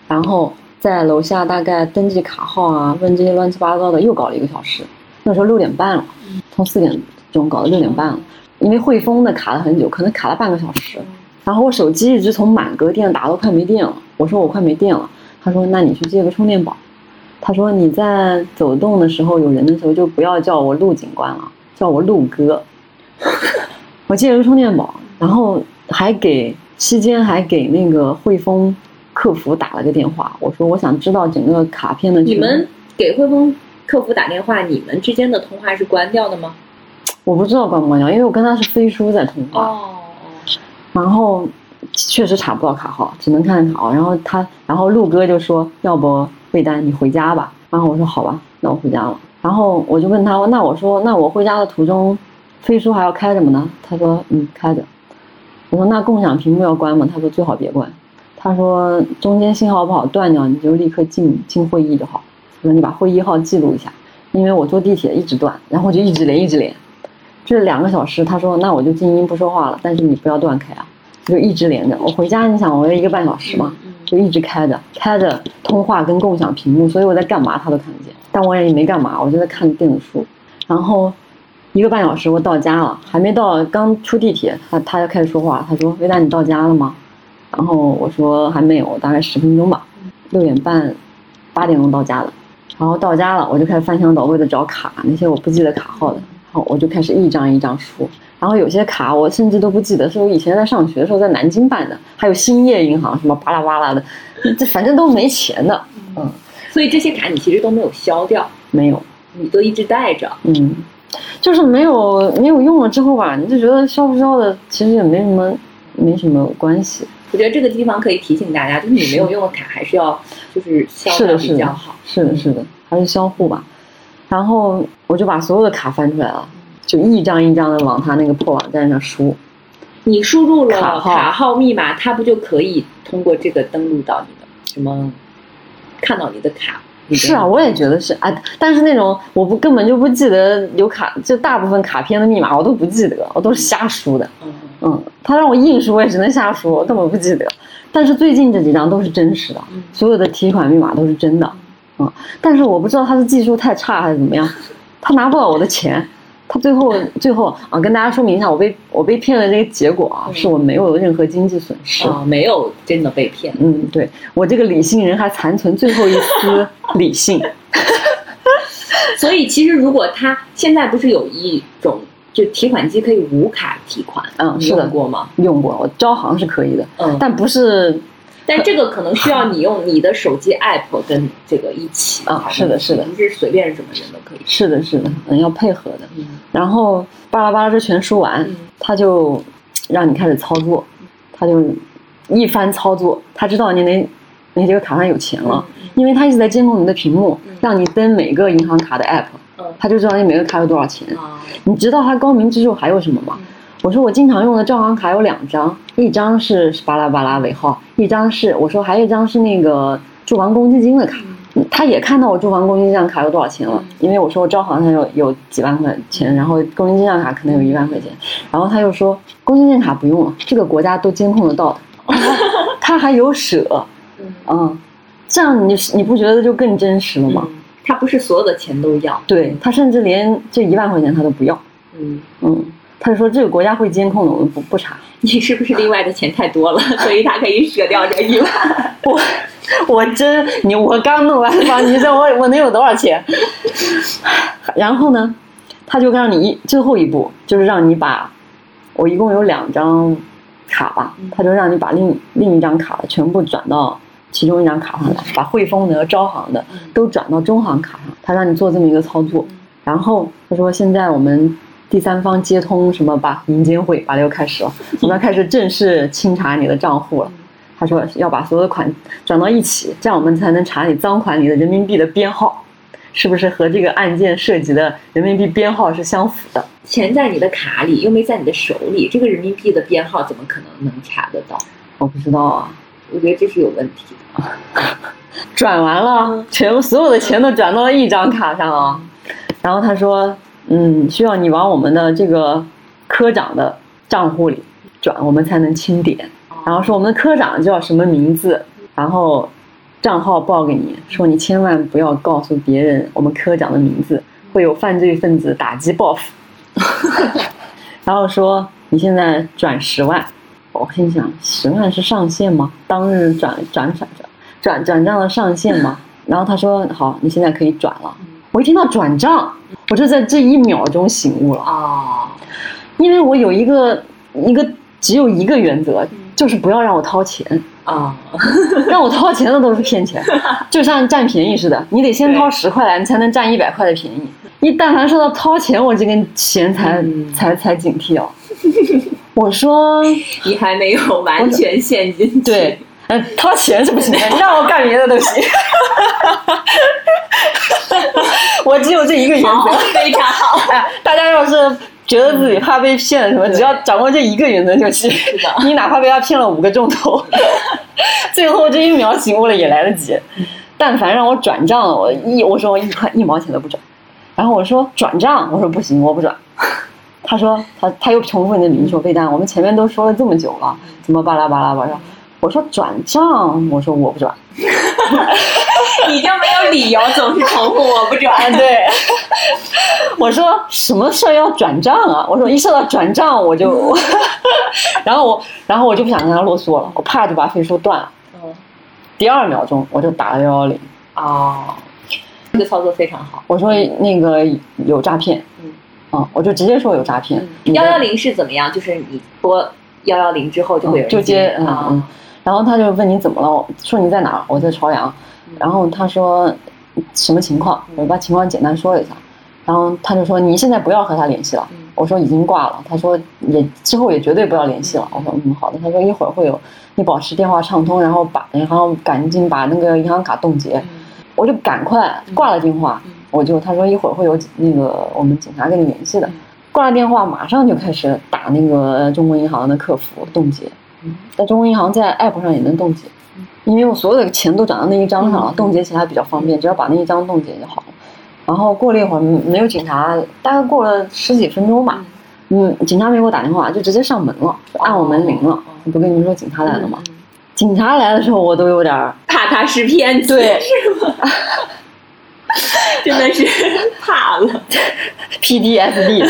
然后在楼下大概登记卡号啊，问这些乱七八糟的，又搞了一个小时。那时候六点半了，从四点钟搞到六点半了，因为汇丰的卡了很久，可能卡了半个小时。然后我手机一直从满格电打到快没电了，我说我快没电了，他说那你去借个充电宝。他说你在走动的时候有人的时候就不要叫我陆警官了，叫我陆哥。[LAUGHS] 我借了个充电宝，然后还给期间还给那个汇丰客服打了个电话，我说我想知道整个卡片的。你们给汇丰客服打电话，你们之间的通话是关掉的吗？我不知道关不关掉，因为我跟他是飞书在通话。哦。然后确实查不到卡号，只能看卡号。然后他，然后陆哥就说：“要不魏丹你回家吧。”然后我说：“好吧，那我回家了。”然后我就问他：“那我说，那我回家的途中，飞书还要开着吗？”呢？他说：“嗯，开着。”我说：“那共享屏幕要关吗？”他说：“最好别关。”他说：“中间信号不好断掉，你就立刻进进会议就好。我说你把会议号记录一下，因为我坐地铁一直断，然后就一直连一直连。”这两个小时，他说那我就静音不说话了，但是你不要断开啊，就一直连着。我回家，你想我要一个半小时嘛，就一直开着，开着通话跟共享屏幕，所以我在干嘛他都看得见，但我也没干嘛，我就在看电子书。然后一个半小时我到家了，还没到，刚出地铁，他他就开始说话，他说：“魏丹，你到家了吗？”然后我说：“还没有，大概十分钟吧，六点半，八点钟到家的。”然后到家了，我就开始翻箱倒柜的找卡，那些我不记得卡号的。然后，我就开始一张一张输，然后有些卡我甚至都不记得，是我以前在上学的时候在南京办的，还有兴业银行什么巴拉巴拉的，这反正都没钱的，嗯，所以这些卡你其实都没有消掉，没有，你都一直带着，嗯，就是没有没有用了之后吧，你就觉得消不消的其实也没什么没什么关系。我觉得这个地方可以提醒大家，就是你没有用的卡还是要就是消掉比较好，是的，是的，还是销户吧。然后我就把所有的卡翻出来了，就一张一张的往他那个破网站上输。你输入了卡号密码，他不就可以通过这个登录到你的什么，看到你的卡？是啊，我也觉得是啊。但是那种我不根本就不记得有卡，就大部分卡片的密码我都不记得，我都是瞎输的。嗯嗯，他让我硬输，我也只能瞎输，我根本不记得。但是最近这几张都是真实的，所有的提款密码都是真的。嗯，但是我不知道他是技术太差还是怎么样，他拿不到我的钱，他最后最后啊，跟大家说明一下，我被我被骗的这个结果啊，是我没有任何经济损失啊，没有真的被骗。嗯，对我这个理性人还残存最后一丝 [LAUGHS] 理性。所以其实如果他现在不是有一种就提款机可以无卡提款，嗯，是的，用过吗？用过，我招行是可以的，嗯，但不是。但这个可能需要你用你的手机 app 跟这个一起啊，[LAUGHS] 是的，是的，不是随便什么人都可以。是的，是的，嗯，要配合的。然后巴拉巴拉这全说完，他就让你开始操作，他就一番操作，他知道你那那这个卡上有钱了，因为他一直在监控你的屏幕，让你登每个银行卡的 app，他就知道你每个卡有多少钱。你知道他高明之处还有什么吗？我说我经常用的招行卡有两张，一张是巴拉巴拉尾号，一张是我说还有一张是那个住房公积金的卡，他也看到我住房公积金卡有多少钱了，因为我说我招行上有有几万块钱，然后公积金卡可能有一万块钱，然后他又说公积金卡不用了，这个国家都监控得到的，[LAUGHS] 他还有舍，嗯，这样你你不觉得就更真实了吗？他不是所有的钱都要，对他甚至连这一万块钱他都不要，嗯。嗯。他就说这个国家会监控的，我们不不查。你是不是另外的钱太多了，所以他可以舍掉这一万？[LAUGHS] 我我真你我刚弄完房，你说我我能有多少钱？[LAUGHS] 然后呢，他就让你一最后一步就是让你把，我一共有两张卡吧，他就让你把另另一张卡全部转到其中一张卡上来，把汇丰的、招行的都转到中行卡上，他让你做这么一个操作。然后他说现在我们。第三方接通什么吧？银监会把又开始了，我们要开始正式清查你的账户了。他说要把所有的款转到一起，这样我们才能查你赃款里的人民币的编号，是不是和这个案件涉及的人民币编号是相符的？钱在你的卡里，又没在你的手里，这个人民币的编号怎么可能能查得到？我不知道啊，我觉得这是有问题的。转完了，全部所有的钱都转到了一张卡上啊。然后他说。嗯，需要你往我们的这个科长的账户里转，我们才能清点。然后说我们的科长叫什么名字，然后账号报给你，说你千万不要告诉别人我们科长的名字，会有犯罪分子打击报复。然后说你现在转十万，我心想十万是上限吗？当日转转转转转转账的上限吗？然后他说好，你现在可以转了。我一听到转账，我就在这一秒钟醒悟了啊！因为我有一个一个只有一个原则，就是不要让我掏钱啊，[LAUGHS] 让我掏钱的都是骗钱，[LAUGHS] 就像占便宜似的，你得先掏十块来，你才能占一百块的便宜。你但凡说到掏钱，我这根弦才、嗯才才警惕哦。[LAUGHS] 我说你还没有完全陷进去。对，呃，掏钱是不行的，你 [LAUGHS] 让我干别的都行。[LAUGHS] 我只有这一个原则。，非常好。[LAUGHS] 哎，大家要是觉得自己怕被骗什么，只要掌握这一个原则就行。是的你哪怕被他骗了五个钟头，最后这一秒醒悟了也来得及。但凡让我转账，我一我说我一块一毛钱都不转。然后我说转账，我说不行，我不转。他说他他又重复你的零收费单，我们前面都说了这么久了，怎么巴拉巴拉巴拉。我说转账，我说我不转。[LAUGHS] 你就没有理由总是重复我不啊，转。[LAUGHS] 对，我说什么事儿要转账啊？我说一说到转账我就，[LAUGHS] 然后我然后我就不想跟他啰嗦了，我啪就把费说断了。嗯，第二秒钟我就打了幺幺零，哦，这个操作非常好。我说那个有诈骗，嗯嗯，我就直接说有诈骗。幺幺零是怎么样？就是你拨幺幺零之后就会有人嗯就接嗯啊嗯，然后他就问你怎么了，我说你在哪儿？我在朝阳，然后他说什么情况？我把情况简单说了一下，然后他就说你现在不要和他联系了。嗯。我说已经挂了，他说也之后也绝对不要联系了。我说嗯好的，他说一会儿会有你保持电话畅通，然后把银行赶紧把那个银行卡冻结，嗯。我就赶快挂了电话，嗯。我就他说一会儿会有那个我们警察跟你联系的。嗯，挂了电话马上就开始打那个中国银行的客服冻结，嗯在中国银行在 app 上也能冻结嗯，因为我所有的钱都转到那一张上了嗯，冻结起来比较方便，只要把那一张冻结就好了。然后过了一会儿，没有警察，大概过了十几分钟吧，嗯，警察没给我打电话，就直接上门了，就按我门铃了我。不跟你们说警察来了吗？嗯警察来的时候我都有点儿怕他是骗子，对是吗？[LAUGHS] [LAUGHS] 真的是 [LAUGHS] 怕了。，PDSD。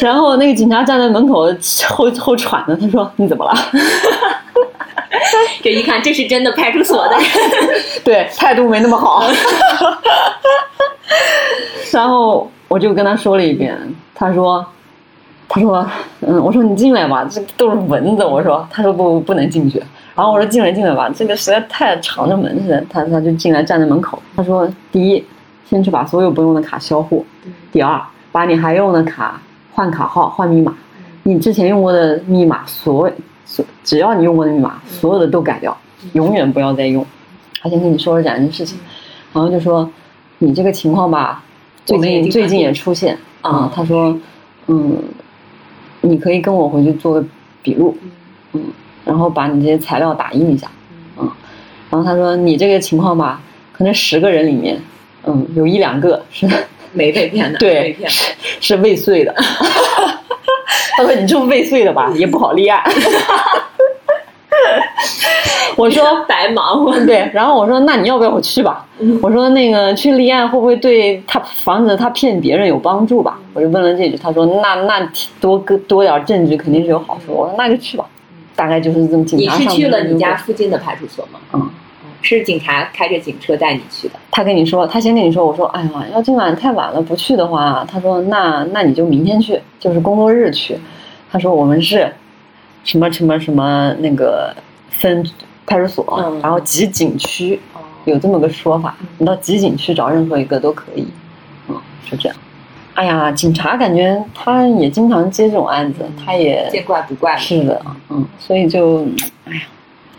然后那个警察站在门口后后喘的，他说：“你怎么了 [LAUGHS] 这一看，这是真的派出所的人。？”对，态度没那么好。然后我就跟他说了一遍，他说：“他说，嗯，我说你进来吧，这都是蚊子。”我说，他说不不能进去。然后我说进来进来吧，这个实在太敞着门似的。他他就进来站在门口，他说：第一，先去把所有不用的卡销户；第二，把你还用的卡换卡号、换密码，你之前用过的密码，所所只要你用过的密码，所有的都改掉，永远不要再用。他先跟你说了这两件事情，然后就说你这个情况吧，最近最近也出现啊、啊他说，嗯，你可以跟我回去做个笔录，嗯，然后把你这些材料打印一下，嗯，然后他说你这个情况吧，可能十个人里面，嗯，有一两个是 [LAUGHS] 没被骗的，对被骗。是是未遂的。[LAUGHS] 他说你这么未遂的吧，也不好立案。[LAUGHS] 我说白忙活。对，然后我说那你要不要我去吧？我说那个去立案会不会对他防止他骗别人有帮助吧？我就问了这句，他说那那多个多点证据肯定是有好处。我说那就去吧，大概就是这么警你是察上去了你家附近的派出所吗？嗯。是警察开着警车带你去的。他跟你说，他先跟你说，我说，哎呀，要今晚太晚了，不去的话，他说，那那你就明天去，就是工作日去。他说我们是什么什么什么那个分派出所，嗯然后集景区哦有这么个说法，嗯你到集景区找任何一个都可以，嗯，是这样。哎呀，警察感觉他也经常接这种案子，他也见怪不怪了。是的，嗯，所以就，哎呀，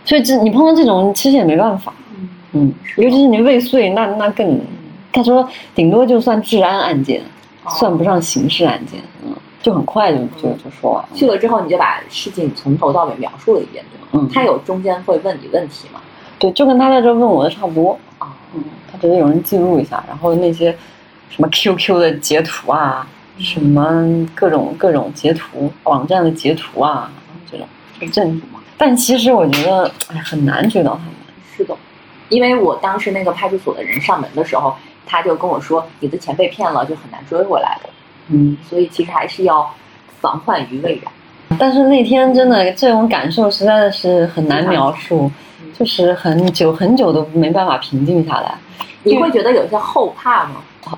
所以这你碰到这种其实也没办法。嗯嗯，尤其是你未遂，那那更，他说顶多就算治安案件，哦算不上刑事案件，嗯，就很快就就就说完了。去了之后，你就把事情从头到尾描述了一遍，对吗？嗯他有中间会问你问题吗？对，就跟他在这问我的差不多，啊，嗯，他觉得有人记录一下，然后那些什么 QQ 的截图啊，什么各种各种截图，网站的截图啊，这种是证据嘛。但其实我觉得，哎，很难追到他们。是的，因为我当时那个派出所的人上门的时候，他就跟我说，你的钱被骗了，就很难追回来的。嗯，所以其实还是要防患于未然。但是那天真的这种感受实在是很难描述，就是很久很久都没办法平静下来。你会觉得有些后怕吗？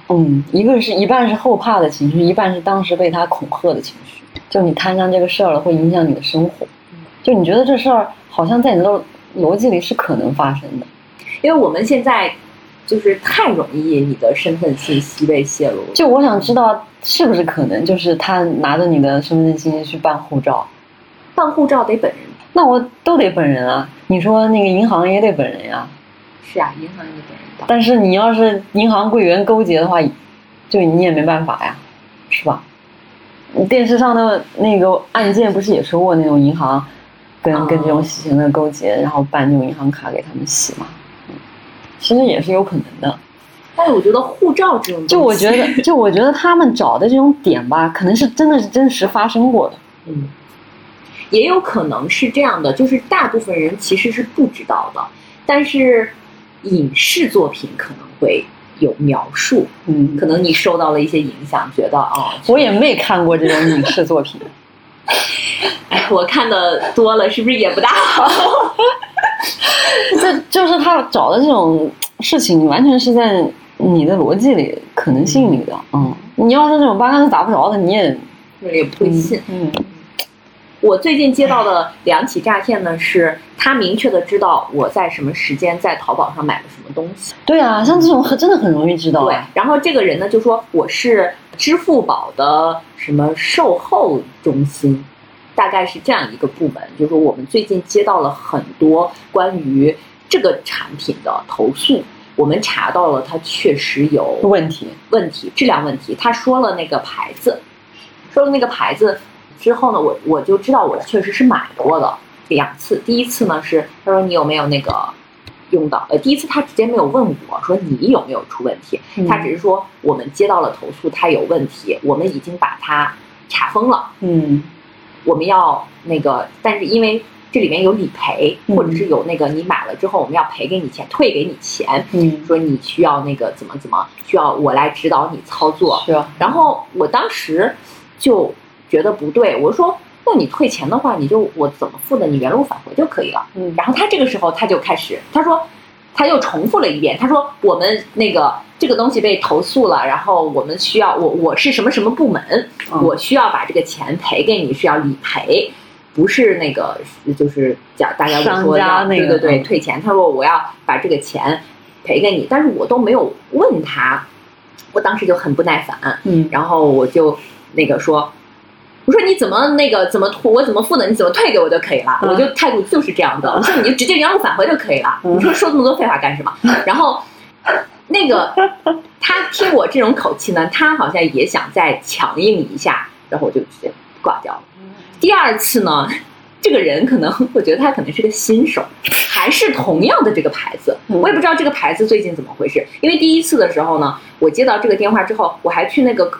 嗯，一个是一半是后怕的情绪，一半是当时被他恐吓的情绪。就你摊上这个事儿了，会影响你的生活。就你觉得这事儿好像在你的逻辑里是可能发生的，因为我们现在就是太容易你的身份信息被泄露。就我想知道是不是可能，就是他拿着你的身份证信息去办护照，办护照得本人。那我都得本人啊！你说那个银行也得本人呀？是啊，银行也得本人。但是你要是银行柜员勾结的话，就你也没办法呀，是吧？你电视上的那个案件不是也说过那种银行跟跟这种洗钱的勾结，然后办那种银行卡给他们洗嘛？其实也是有可能的。但是我觉得护照这种，就我觉得，就我觉得他们找的这种点吧，可能是真的是真实发生过的。嗯。也有可能是这样的，就是大部分人其实是不知道的，但是影视作品可能会有描述，嗯，可能你受到了一些影响，觉得哦，我也没看过这种影视作品，[LAUGHS] 哎，我看的多了，是不是也不大好？[LAUGHS] 这就是他找的这种事情，完全是在你的逻辑里、可能性里的，嗯，你要是这种八竿子打不着的，你也也不会信，嗯。我最近接到的两起诈骗呢，是他明确的知道我在什么时间在淘宝上买了什么东西。对啊，像这种很真的很容易知道。对，然后这个人呢就说我是支付宝的什么售后中心，大概是这样一个部门。就是我们最近接到了很多关于这个产品的投诉，我们查到了它确实有问题，问题质量问题。他说了那个牌子，说了那个牌子。之后呢，我我就知道我确实是买过的两次。第一次呢是他说你有没有那个用到？呃，第一次他直接没有问我说你有没有出问题，他只是说我们接到了投诉，他有问题，我们已经把它查封了。嗯，我们要那个，但是因为这里面有理赔，或者是有那个你买了之后我们要赔给你钱，退给你钱。嗯，说你需要那个怎么怎么需要我来指导你操作。是。然后我当时就。觉得不对，我说，那你退钱的话，你就我怎么付的，你原路返回就可以了。嗯，然后他这个时候他就开始，他说，他又重复了一遍，他说我们那个这个东西被投诉了，然后我们需要我我是什么什么部门，我需要把这个钱赔给你，需要理赔，不是那个就是讲大家说的对对对退钱。他说我要把这个钱赔给你，但是我都没有问他，我当时就很不耐烦，嗯，然后我就那个说。我说你怎么那个怎么我怎么付的？你怎么退给我就可以了。我就态度就是这样的。我说你就直接原路返回就可以了。你说说这么多废话干什么？然后那个他听我这种口气呢，他好像也想再强硬一下，然后我就直接挂掉了。第二次呢，这个人可能我觉得他可能是个新手，还是同样的这个牌子，我也不知道这个牌子最近怎么回事。因为第一次的时候呢，我接到这个电话之后，我还去那个。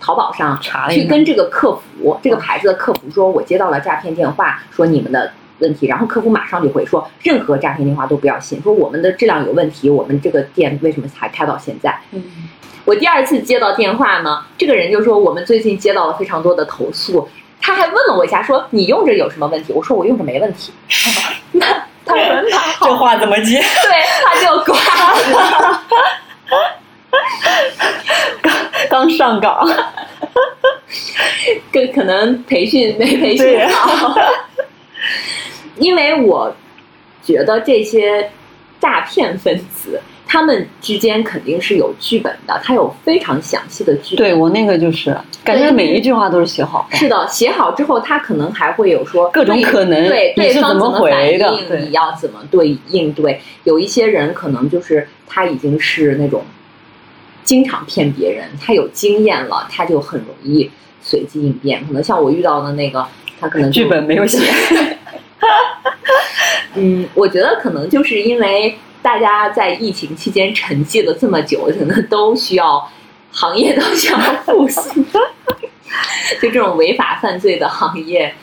淘宝上查去跟这个客服，这个牌子的客服说，我接到了诈骗电话，说你们的问题，然后客服马上就回说，任何诈骗电话都不要信，说我们的质量有问题，我们这个店为什么才开到现在？嗯，我第二次接到电话呢，这个人就说我们最近接到了非常多的投诉，他还问了我一下，说你用着有什么问题？我说我用着没问题。那 [LAUGHS] 他说那这话怎么接？对，他就挂了。刚上岗，[LAUGHS] 跟可能培训没培训好，因为我觉得这些诈骗分子他们之间肯定是有剧本的，他有非常详细的剧本。对我那个就是感觉每一句话都是写好。是的，写好之后，他可能还会有说各种可能，对对方怎么反应，你要怎么对应对。有一些人可能就是他已经是那种。经常骗别人，他有经验了，他就很容易随机应变。可能像我遇到的那个，他可能 [LAUGHS] 剧本没有写。[LAUGHS] 嗯，我觉得可能就是因为大家在疫情期间沉寂了这么久，可能都需要行业都需要复苏，[LAUGHS] 就这种违法犯罪的行业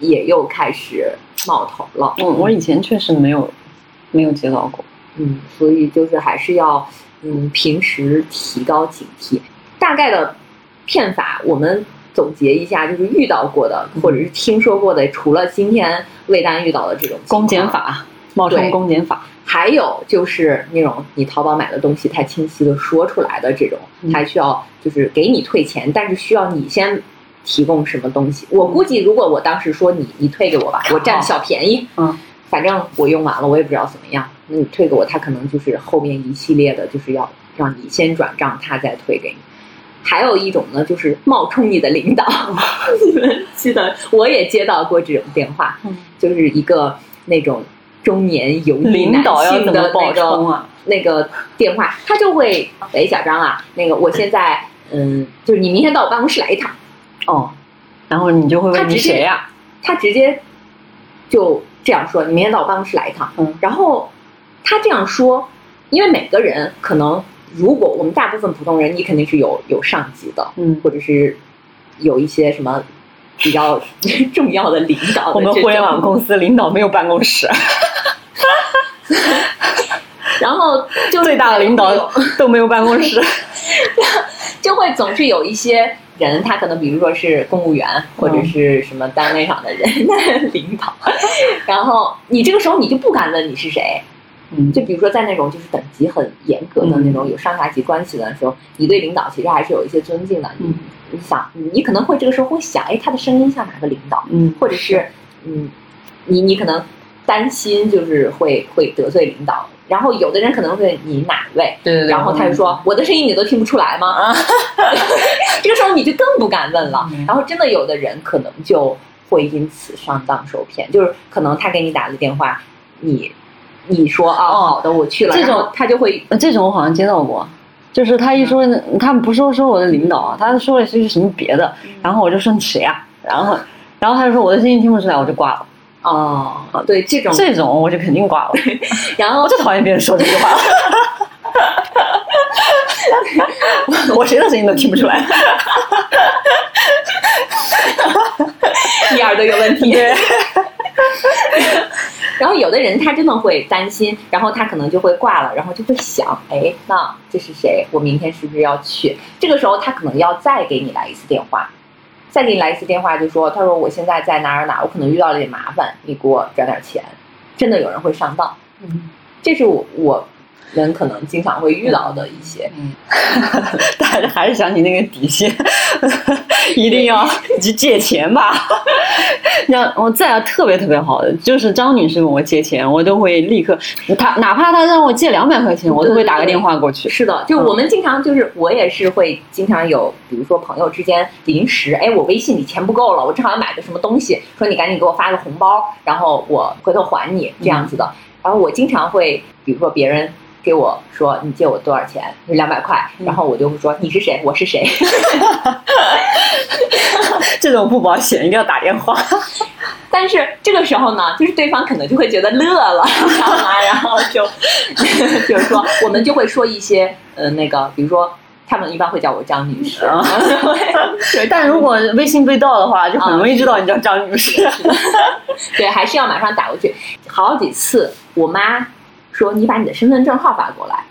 也又开始冒头了。嗯，我以前确实没有没有接到过。嗯，所以就是还是要。嗯，平时提高警惕。大概的骗法，我们总结一下，就是遇到过的或者是听说过的，除了今天魏丹遇到的这种公检法，冒充公检法，还有就是那种你淘宝买的东西太清晰的说出来的这种，还需要就是给你退钱，但是需要你先提供什么东西。我估计，如果我当时说你你退给我吧，我占小便宜，嗯，反正我用完了，我也不知道怎么样，那你退给我，他可能就是后面一系列的，就是要让你先转账，他再退给你。还有一种呢，就是冒充你的领导，你 [LAUGHS] 们记得我也接到过这种电话，嗯就是一个那种中年油腻领男性的那冒充个啊？那个电话，他就会，哎，小张啊，那个我现在，嗯，就是你明天到我办公室来一趟，哦，然后你就会问你谁呀？他直接就这样说，你明天到我办公室来一趟。嗯。然后他这样说，因为每个人可能，如果我们大部分普通人，你肯定是有有上级的，嗯，或者是有一些什么比较 [LAUGHS] 重要的领导的我们互联网公司领导没有办公室，[LAUGHS] 然后就最大的领导都没有办公室。[LAUGHS] 就会总是有一些人，他可能比如说是公务员或者是什么单位上的人 [LAUGHS] 领导，然后你这个时候你就不敢问你是谁，嗯。就比如说在那种就是等级很严格的那种有上下级关系的时候，你对领导其实还是有一些尊敬的。你嗯。你想，你可能会这个时候会想，哎，他的声音像哪个领导，嗯，或者是嗯，你你可能担心就是会会得罪领导，然后有的人可能会你哪位，对对对，然后他就说：“我的声音你都听不出来吗？”啊，[LAUGHS] 这个时候你就更不敢问了嗯。然后真的有的人可能就会因此上当受骗，就是可能他给你打了电话，你你说啊哦好的我去了，这种他就会呃这种我好像接到过，就是他一说，他们不说说我的领导，他说的是什么别的，然后我就说你谁啊？然后，然后他就说我的声音听不出来，我就挂了。哦对这种，这种我就肯定挂了，然后我最讨厌别人说这句话了。[LAUGHS] 我谁的声音都听不出来。你耳朵有问题。对，然后有的人他真的会担心，然后他可能就会挂了，然后就会想，哎，那这是谁？我明天是不是要去？这个时候他可能要再给你来一次电话，再给你来一次电话，就说，他说我现在在哪儿哪儿，我可能遇到了点麻烦，你给我转点钱。真的有人会上当，嗯这是我我们可能经常会遇到的一些。嗯，[LAUGHS] [LAUGHS] 但是还是想起那个底线，[LAUGHS] 一定要去借钱吧。[LAUGHS] 那我再要特别特别好的，就是张女士问我借钱，我都会立刻，她哪怕她让我借两百块钱，我都会打个电话过去。是的，就我们经常就是我也是会经常有，比如说朋友之间临时，哎，我微信里钱不够了，我正好要买个什么东西，说你赶紧给我发个红包，然后我回头还你这样子的。然后我经常会，比如说别人给我说你借我多少钱，两百块，然后我就会说你是谁，我是谁。[LAUGHS] 这种不保险，一定要打电话。[LAUGHS] 但是这个时候呢，就是对方可能就会觉得乐了，知道吗？然后就 [LAUGHS] 就是说，我们就会说一些呃那个，比如说他们一般会叫我张女士，啊对但如果微信被盗的话，就很容易知道你叫张女士。对，还是要马上打过去。好几次，我妈说你把你的身份证号发过来，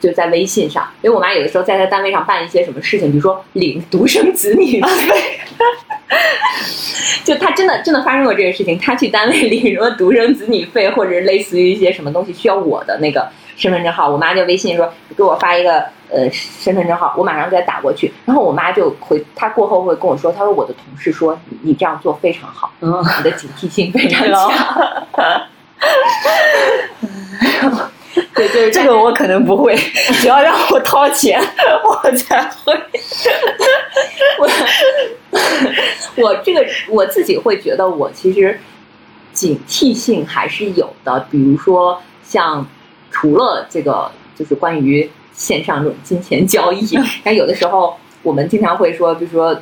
就在微信上，因为我妈有的时候在她单位上办一些什么事情，比如说领独生子女费。[LAUGHS] 就她真的真的发生过这个事情，她去单位领什么独生子女费，或者是类似于一些什么东西需要我的那个身份证号，我妈就微信说给我发一个呃身份证号，我马上给她打过去，然后我妈就回，她过后会跟我说，她说我的同事说你你这样做非常好，嗯，你的警惕性非常强。[LAUGHS] 对，这个我可能不会，[LAUGHS] 只要让我掏钱，我才会。[LAUGHS] 我我这个我自己会觉得，我其实警惕性还是有的。比如说，像除了这个，就是关于线上这种金钱交易，[LAUGHS] 但有的时候我们经常会说，比如说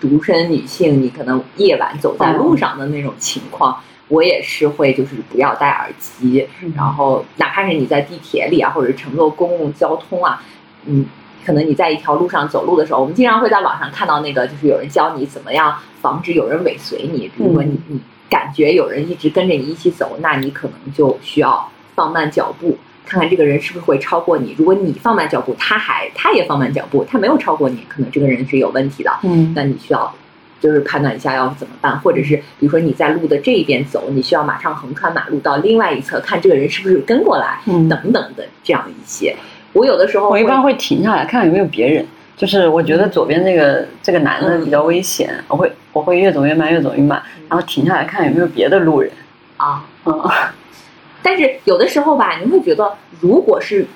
独身女性，你可能夜晚走在路上的那种情况。我也是会，就是不要戴耳机，然后哪怕是你在地铁里啊，或者乘坐公共交通啊，嗯，可能你在一条路上走路的时候，我们经常会在网上看到那个，就是有人教你怎么样防止有人尾随你。比如果你你感觉有人一直跟着你一起走，那你可能就需要放慢脚步，看看这个人是不是会超过你。如果你放慢脚步，他还他也放慢脚步，他没有超过你，可能这个人是有问题的。嗯。那你需要就是判断一下要怎么办，或者是比如说你在路的这一边走，你需要马上横穿马路到另外一侧，看这个人是不是跟过来，嗯，等等的这样一些。我有的时候我一般会会停下来看看有没有别人，就是我觉得左边这个这个男的比较危险，我会我会越走越慢，越走越慢，然后停下来看有没有别的路人。啊。嗯，但是有的时候吧，你会觉得，如果是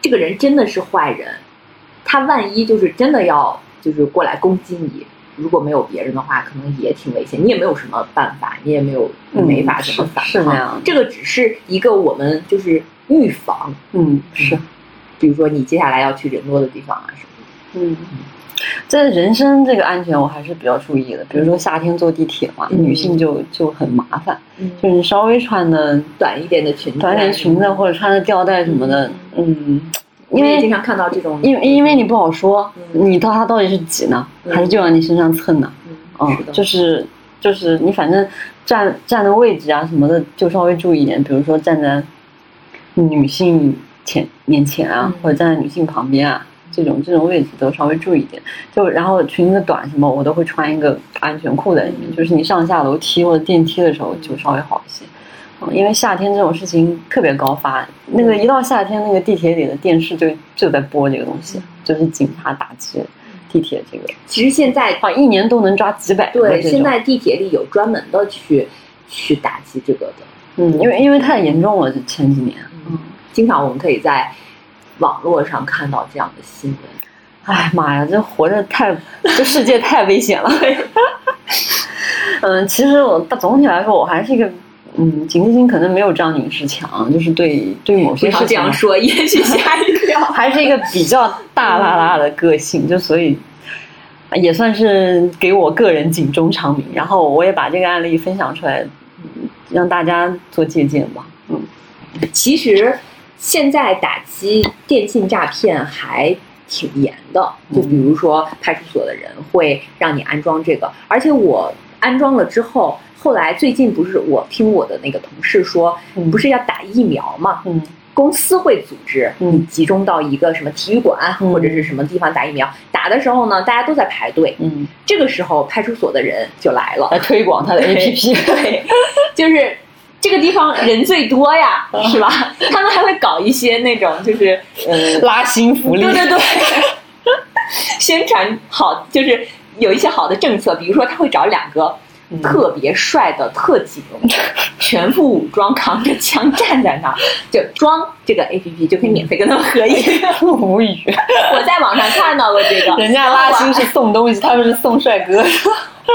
这个人真的是坏人，他万一就是真的要就是过来攻击你，如果没有别人的话，可能也挺危险。你也没有什么办法，你也没有没法怎么反抗。这个只是一个我们就是预防。嗯，是。比如说你接下来要去人多的地方啊什么的。嗯，在人身这个安全我还是比较注意的。比如说夏天坐地铁嘛，女性就就很麻烦，就是你稍微穿的短一点的裙子，短点裙子或者穿的吊带什么的，嗯，因为经常看到这种，因为因为你不好说，你到他到底是挤呢，还是就往你身上蹭呢？嗯，就是就是你反正站站的位置啊什么的就稍微注意一点，比如说站在女性。前面前啊，或者站在女性旁边啊，这种这种位置都稍微注意一点。就然后裙子短什么，我都会穿一个安全裤在里面。就是你上下楼梯或者电梯的时候就稍微好一些。嗯，因为夏天这种事情特别高发。那个一到夏天，那个地铁里的电视就就在播这个东西，就是警察打击地铁这个。其实现在啊，一年都能抓几百个。对，现在地铁里有专门的去去打击这个的。嗯，因为因为太严重了，前几年。嗯。经常我们可以在网络上看到这样的新闻。哎妈呀，这活着太，这世界太危险了。[LAUGHS] 嗯，其实我总体来说，我还是一个，嗯，警惕心可能没有张女士强，就是对对某些事情这样说，[LAUGHS] 也许吓一跳。还是一个比较大拉拉的个性，就所以也算是给我个人警钟长鸣。然后我也把这个案例分享出来，让大家做借鉴吧。嗯，其实。现在打击电信诈骗还挺严的，就比如说派出所的人会让你安装这个，而且我安装了之后，后来最近不是我听我的那个同事说，不是要打疫苗嘛，嗯，公司会组织你集中到一个什么体育馆或者是什么地方打疫苗，打的时候呢，大家都在排队，嗯，这个时候派出所的人就来了，来推广他的 APP，对，就是。这个地方人最多呀，是吧？他们还会搞一些那种，就是呃拉新福利，对对对，[LAUGHS] 宣传好，就是有一些好的政策，比如说他会找两个特别帅的特警，全副武装，扛着枪站在那儿，就装这个 A P P 就可以免费跟他们合影。无语，[LAUGHS] 我在网上看到过这个，人家拉新是送东西，他们是送帅哥。[LAUGHS]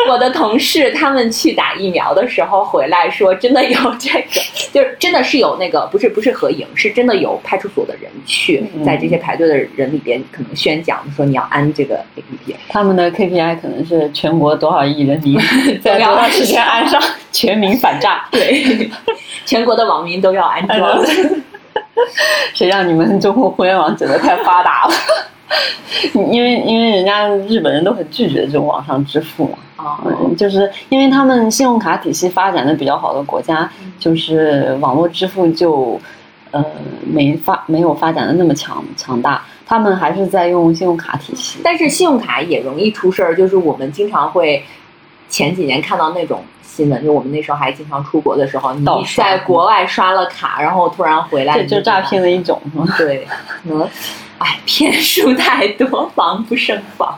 我的同事他们去打疫苗的时候回来说，真的有这个，[LAUGHS] 就是真的是有那个，不是不是合影，是真的有派出所的人去在这些排队的人里边，可能宣讲说你要安这个 APP。他们的 KPI 可能是全国多少亿人民在多长时间安上，全民反诈。对，全国的网民都要安装。[LAUGHS] 谁让你们中国互联网整的太发达了？[LAUGHS] 因为因为人家日本人都很拒绝这种网上支付嘛。啊，就是因为他们信用卡体系发展的比较好的国家，就是网络支付就，呃，没发没有发展的那么强强大，他们还是在用信用卡体系。但是信用卡也容易出事儿，就是我们经常会前几年看到那种新闻，就我们那时候还经常出国的时候，你在国外刷了卡，然后突然回来，这就诈骗的一种，对，可能，哎，[LAUGHS] 骗术太多，防不胜防，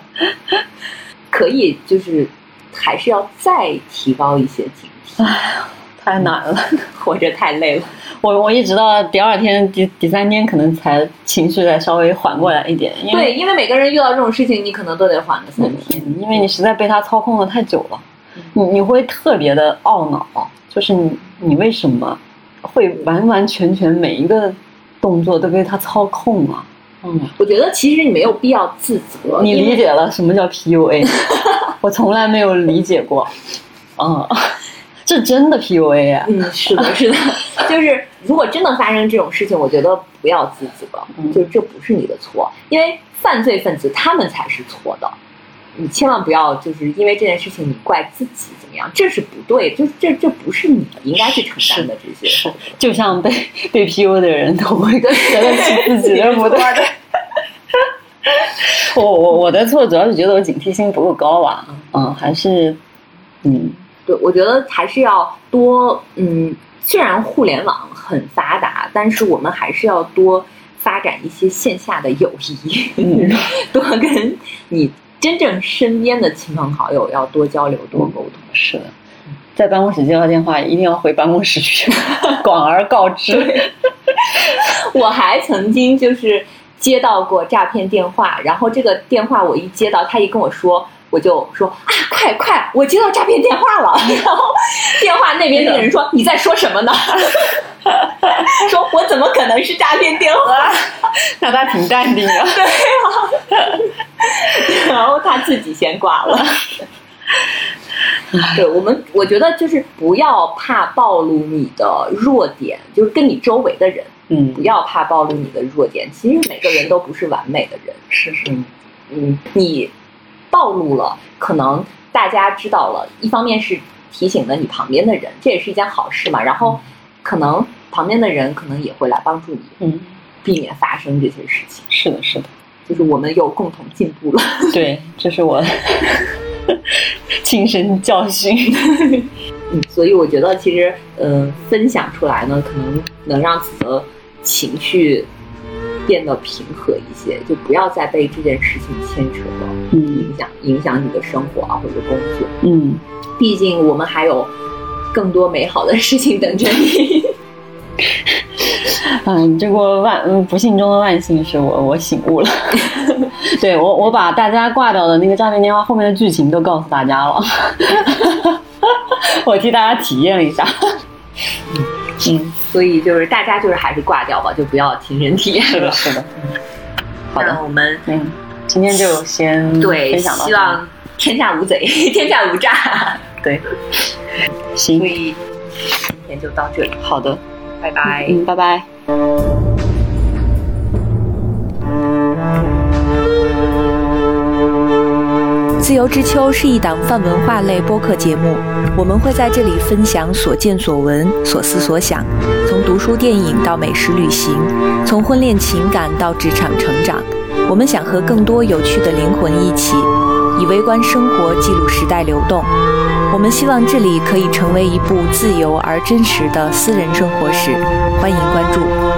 可以就是。还是要再提高一些警惕。太难了，[LAUGHS] 活着太累了。我我一直到第二天、第第三天，可能才情绪再稍微缓过来一点。对，因为每个人遇到这种事情，你可能都得缓个三天，因为你实在被他操控的太久了。你你会特别的懊恼，就是你你为什么会完完全全每一个动作都被他操控啊？嗯，我觉得其实你没有必要自责。你理解了什么叫 PUA？[LAUGHS] 我从来没有理解过。嗯，这真的 PUA 啊？嗯，是的，是的。[LAUGHS] 就是如果真的发生这种事情，我觉得不要自责，就这不是你的错，因为犯罪分子他们才是错的。你千万不要就是因为这件事情你怪自己怎么样，这是不对，就这这不是你应该去承担的这些。是，就像被被 PU 的人都会觉得起自己的不对。我我我的错主要是觉得我警惕性不够高吧，嗯，还是嗯，对，我觉得还是要多嗯，虽然互联网很发达，但是我们还是要多发展一些线下的友谊，嗯 [LAUGHS] 多跟你真正身边的亲朋好友要多交流、多沟通。是的，在办公室接到电话，一定要回办公室去，[LAUGHS] 广而告之。我还曾经就是接到过诈骗电话，然后这个电话我一接到，他一跟我说。我就说啊，快快，我接到诈骗电话了。然后电话那边那个人说：“你在说什么呢？” [LAUGHS] 说：“我怎么可能是诈骗电话？”那他挺淡定的。对啊。然后他自己先挂了。对我们，我觉得就是不要怕暴露你的弱点，就是跟你周围的人，嗯，不要怕暴露你的弱点。其实每个人都不是完美的人，是是，嗯，你暴露了，可能大家知道了，一方面是提醒了你旁边的人，这也是一件好事嘛。然后可能旁边的人可能也会来帮助你，嗯，避免发生这些事情。是的，是的，就是我们有共同进步了。对，这是我。[LAUGHS] 亲身教训，[LAUGHS] 嗯，所以我觉得其实，嗯，分享出来呢，可能能让自己的情绪变得平和一些，就不要再被这件事情牵扯了，嗯，影响影响你的生活啊或者工作，嗯，毕竟我们还有更多美好的事情等着你。[LAUGHS] 嗯，这个万嗯不幸中的万幸是我我醒悟了，[LAUGHS] 对我我把大家挂掉的那个诈骗电话后面的剧情都告诉大家了，[LAUGHS] 我替大家体验了一下，嗯，所以就是大家就是还是挂掉吧，就不要亲身体验了。是的，是的。好的，我们嗯，今天就先对，分享到希望天下无贼，[LAUGHS] 天下无诈。对，行，所以今天就到这里。好的。拜拜，嗯，拜拜。自由之秋是一档泛文化类播客节目，我们会在这里分享所见所闻、所思所想，从读书电影到美食旅行，从婚恋情感到职场成长。我们想和更多有趣的灵魂一起，以微观生活记录时代流动。我们希望这里可以成为一部自由而真实的私人生活史，欢迎关注。